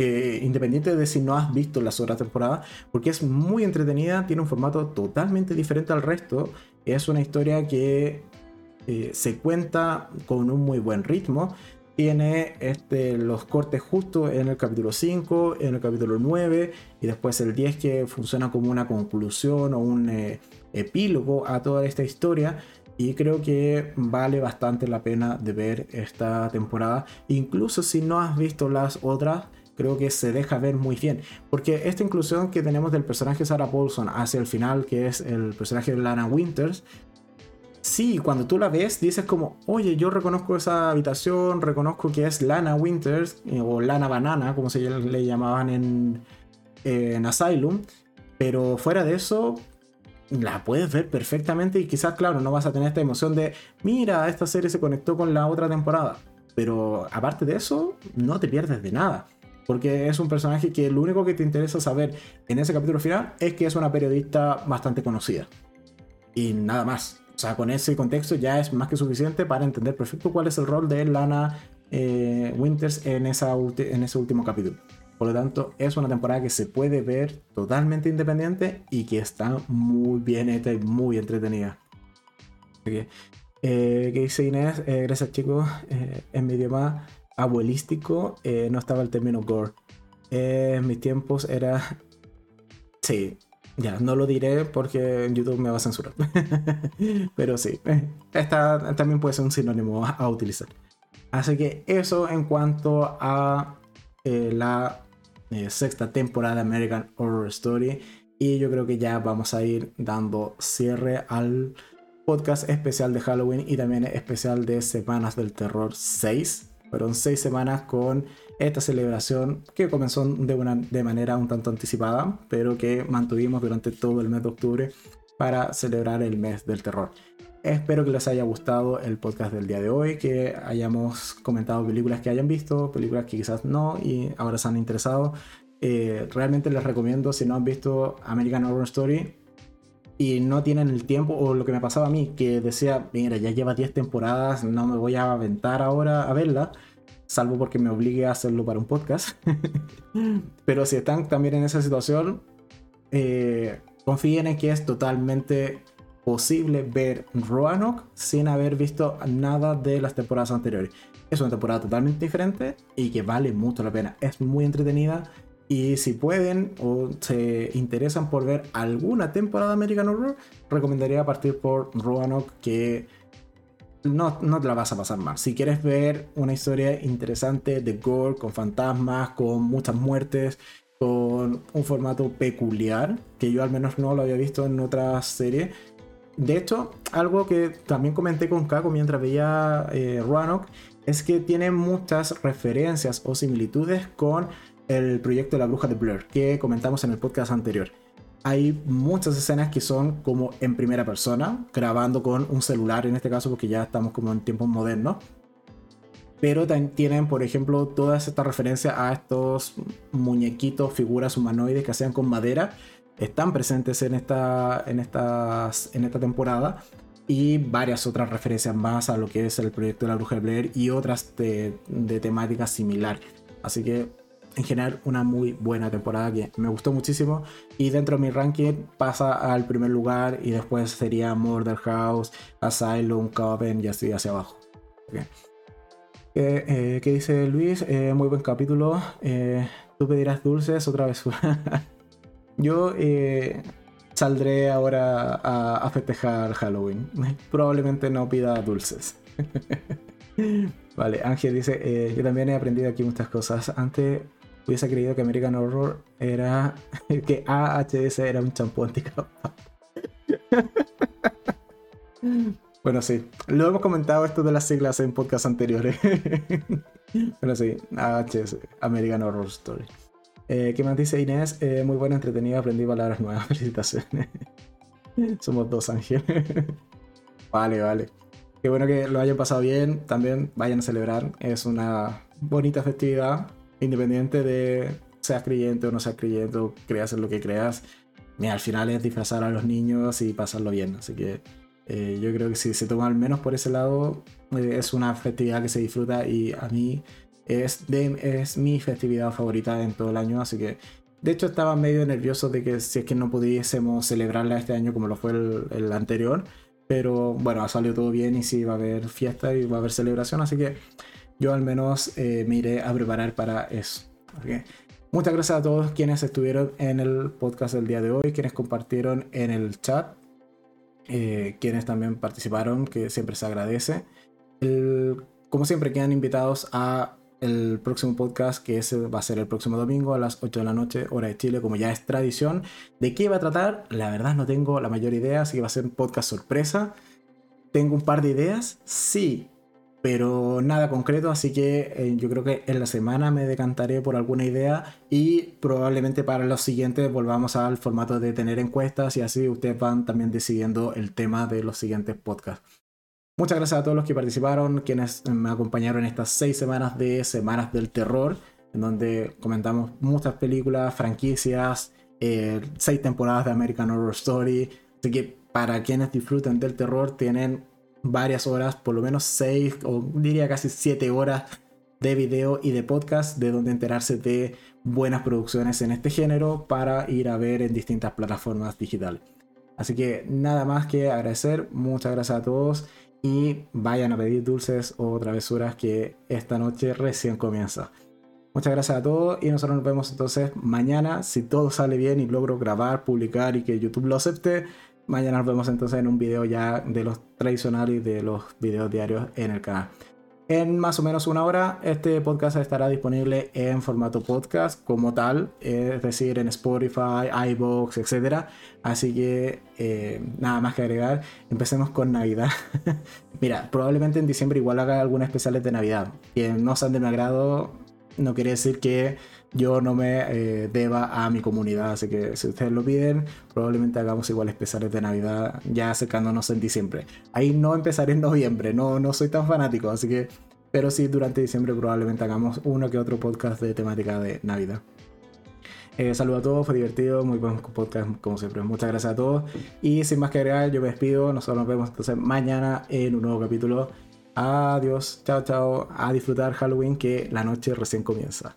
eh, independiente de si no has visto las otras temporadas, porque es muy entretenida, tiene un formato totalmente diferente al resto, es una historia que eh, se cuenta con un muy buen ritmo, tiene este, los cortes justos en el capítulo 5, en el capítulo 9 y después el 10 que funciona como una conclusión o un eh, epílogo a toda esta historia. Y creo que vale bastante la pena ver esta temporada. Incluso si no has visto las otras, creo que se deja ver muy bien. Porque esta inclusión que tenemos del personaje Sarah Paulson hacia el final, que es el personaje de Lana Winters, sí, cuando tú la ves, dices como, oye, yo reconozco esa habitación, reconozco que es Lana Winters, eh, o Lana Banana, como se le llamaban en, en Asylum, pero fuera de eso, la puedes ver perfectamente y quizás, claro, no vas a tener esta emoción de, mira, esta serie se conectó con la otra temporada. Pero aparte de eso, no te pierdes de nada. Porque es un personaje que lo único que te interesa saber en ese capítulo final es que es una periodista bastante conocida. Y nada más. O sea, con ese contexto ya es más que suficiente para entender perfecto cuál es el rol de Lana eh, Winters en, esa, en ese último capítulo. Por lo tanto, es una temporada que se puede ver totalmente independiente y que está muy bien hecha y muy entretenida. Okay. Eh, ¿Qué dice Inés? Eh, gracias chicos. Eh, en mi idioma abuelístico no estaba el término gore. en mis tiempos era... Sí, ya, no lo diré porque YouTube me va a censurar. Pero sí, esta también puede ser un sinónimo a utilizar. Así que eso en cuanto a la eh, sexta temporada de American Horror Story. Y yo creo que ya vamos a ir dando cierre al podcast especial de Halloween y también especial de Semanas del Terror 6. Fueron seis semanas con esta celebración que comenzó de, manera un tanto anticipada, pero que mantuvimos durante todo el mes de octubre para celebrar el mes del terror. Espero que les haya gustado el podcast del día de hoy, que hayamos comentado películas que hayan visto, películas que quizás no y ahora se han interesado. Eh, realmente les recomiendo, si no han visto American Horror Story y no tienen el tiempo, o lo que me pasaba a mí, que decía, mira, ya lleva 10 temporadas, no me voy a aventar ahora a verla, salvo porque me obligue a hacerlo para un podcast. Pero si están también en esa situación, eh, confíen en que es totalmente posible ver Roanoke sin haber visto nada de las temporadas anteriores. Es una temporada totalmente diferente y que vale mucho la pena. Es muy entretenida y si pueden o se interesan por ver alguna temporada de American Horror, recomendaría partir por Roanoke que no, no te la vas a pasar mal. Si quieres ver una historia interesante de gore, con fantasmas, con muchas muertes, con un formato peculiar, que yo al menos no lo había visto en otras series, de hecho, algo que también comenté con Kako mientras veía eh, Roanoke es que tiene muchas referencias o similitudes con el proyecto de la bruja de Blair que comentamos en el podcast anterior. Hay muchas escenas que son como en primera persona, grabando con un celular en este caso porque ya estamos como en tiempos modernos. Pero tienen, por ejemplo, todas estas referencias a estos muñequitos, figuras humanoides que hacían con madera están presentes en esta, en, estas, en esta temporada y varias otras referencias más a lo que es el proyecto de la Bruja de Blair y otras de, de temática similar. Así que en general una muy buena temporada que me gustó muchísimo y dentro de mi ranking pasa al primer lugar y después sería Murder House, Asylum, Coven y así hacia abajo. Okay. Eh, eh, ¿Qué dice Luis? Eh, muy buen capítulo. Tú pedirás dulces otra vez. Yo eh, saldré ahora a, festejar Halloween. Probablemente no pida dulces. vale, Ángel dice, eh, yo también he aprendido aquí muchas cosas. Antes hubiese creído que American Horror era... que AHS era un champú anticapa. bueno, sí. Lo hemos comentado esto de las siglas en podcasts anteriores. bueno, sí. AHS, American Horror Story. Eh, ¿Qué más dice Inés? Eh, muy buena, entretenida, aprendí palabras nuevas. Felicitaciones. Somos dos ángeles. vale, vale. Qué bueno que lo hayan pasado bien. También vayan a celebrar. Es una bonita festividad. Independiente de seas creyente o no seas creyente o creas en lo que creas. Mira, al final es disfrazar a los niños y pasarlo bien. Así que eh, yo creo que si se toma al menos por ese lado, es una festividad que se disfruta y a mí es, es mi festividad favorita en todo el año, así que de hecho estaba medio nervioso de que si es que no pudiésemos celebrarla este año como lo fue el, anterior, pero bueno, ha salido todo bien y sí va a haber fiesta y va a haber celebración, así que yo al menos eh, me iré a preparar para eso. Muchas gracias a todos quienes estuvieron en el podcast del día de hoy, quienes compartieron en el chat, eh, quienes también participaron, que siempre se agradece. como siempre, quedan invitados a el próximo podcast, que ese va a ser el próximo domingo a las 8 de la noche, hora de Chile, como ya es tradición. ¿De qué va a tratar? La verdad no tengo la mayor idea, así que va a ser un podcast sorpresa. ¿Tengo un par de ideas? Sí, pero nada concreto, así que eh, yo creo que en la semana me decantaré por alguna idea y probablemente para los siguientes volvamos al formato de tener encuestas y así ustedes van también decidiendo el tema de los siguientes podcasts. Muchas gracias a todos los que participaron, quienes me acompañaron en estas seis semanas de Semanas del Terror, en donde comentamos muchas películas, franquicias, eh, seis temporadas de American Horror Story. Así que para quienes disfruten del terror tienen varias horas, por lo menos seis o diría casi siete horas de video y de podcast de donde enterarse de buenas producciones en este género para ir a ver en distintas plataformas digitales. Así que nada más que agradecer, muchas gracias a todos y vayan a pedir dulces o travesuras que esta noche recién comienza. Muchas gracias a todos y nosotros nos vemos entonces mañana. Si todo sale bien y logro grabar, publicar y que YouTube lo acepte, mañana nos vemos entonces en un video ya de los tradicionales de los videos diarios en el canal. En más o menos una hora, este podcast estará disponible en formato podcast como tal, es decir, en Spotify, iBox, etc. Así que eh, nada más que agregar. Empecemos con Navidad. Mira, probablemente en diciembre igual haga algunas especiales de Navidad. Que no sean de mi agrado, no quiere decir que yo no me eh, deba a mi comunidad. Así que si ustedes lo piden, probablemente hagamos igual especiales de Navidad ya acercándonos en diciembre. Ahí no empezaré en noviembre, no, no soy tan fanático, así que... Pero sí, durante diciembre probablemente hagamos uno que otro podcast de temática de Navidad. Eh, saludos a todos, fue divertido, muy buen podcast como siempre. Muchas gracias a todos. Y sin más que agregar, yo me despido. Nosotros nos vemos entonces mañana en un nuevo capítulo Adiós, chao, chao. A disfrutar Halloween que la noche recién comienza.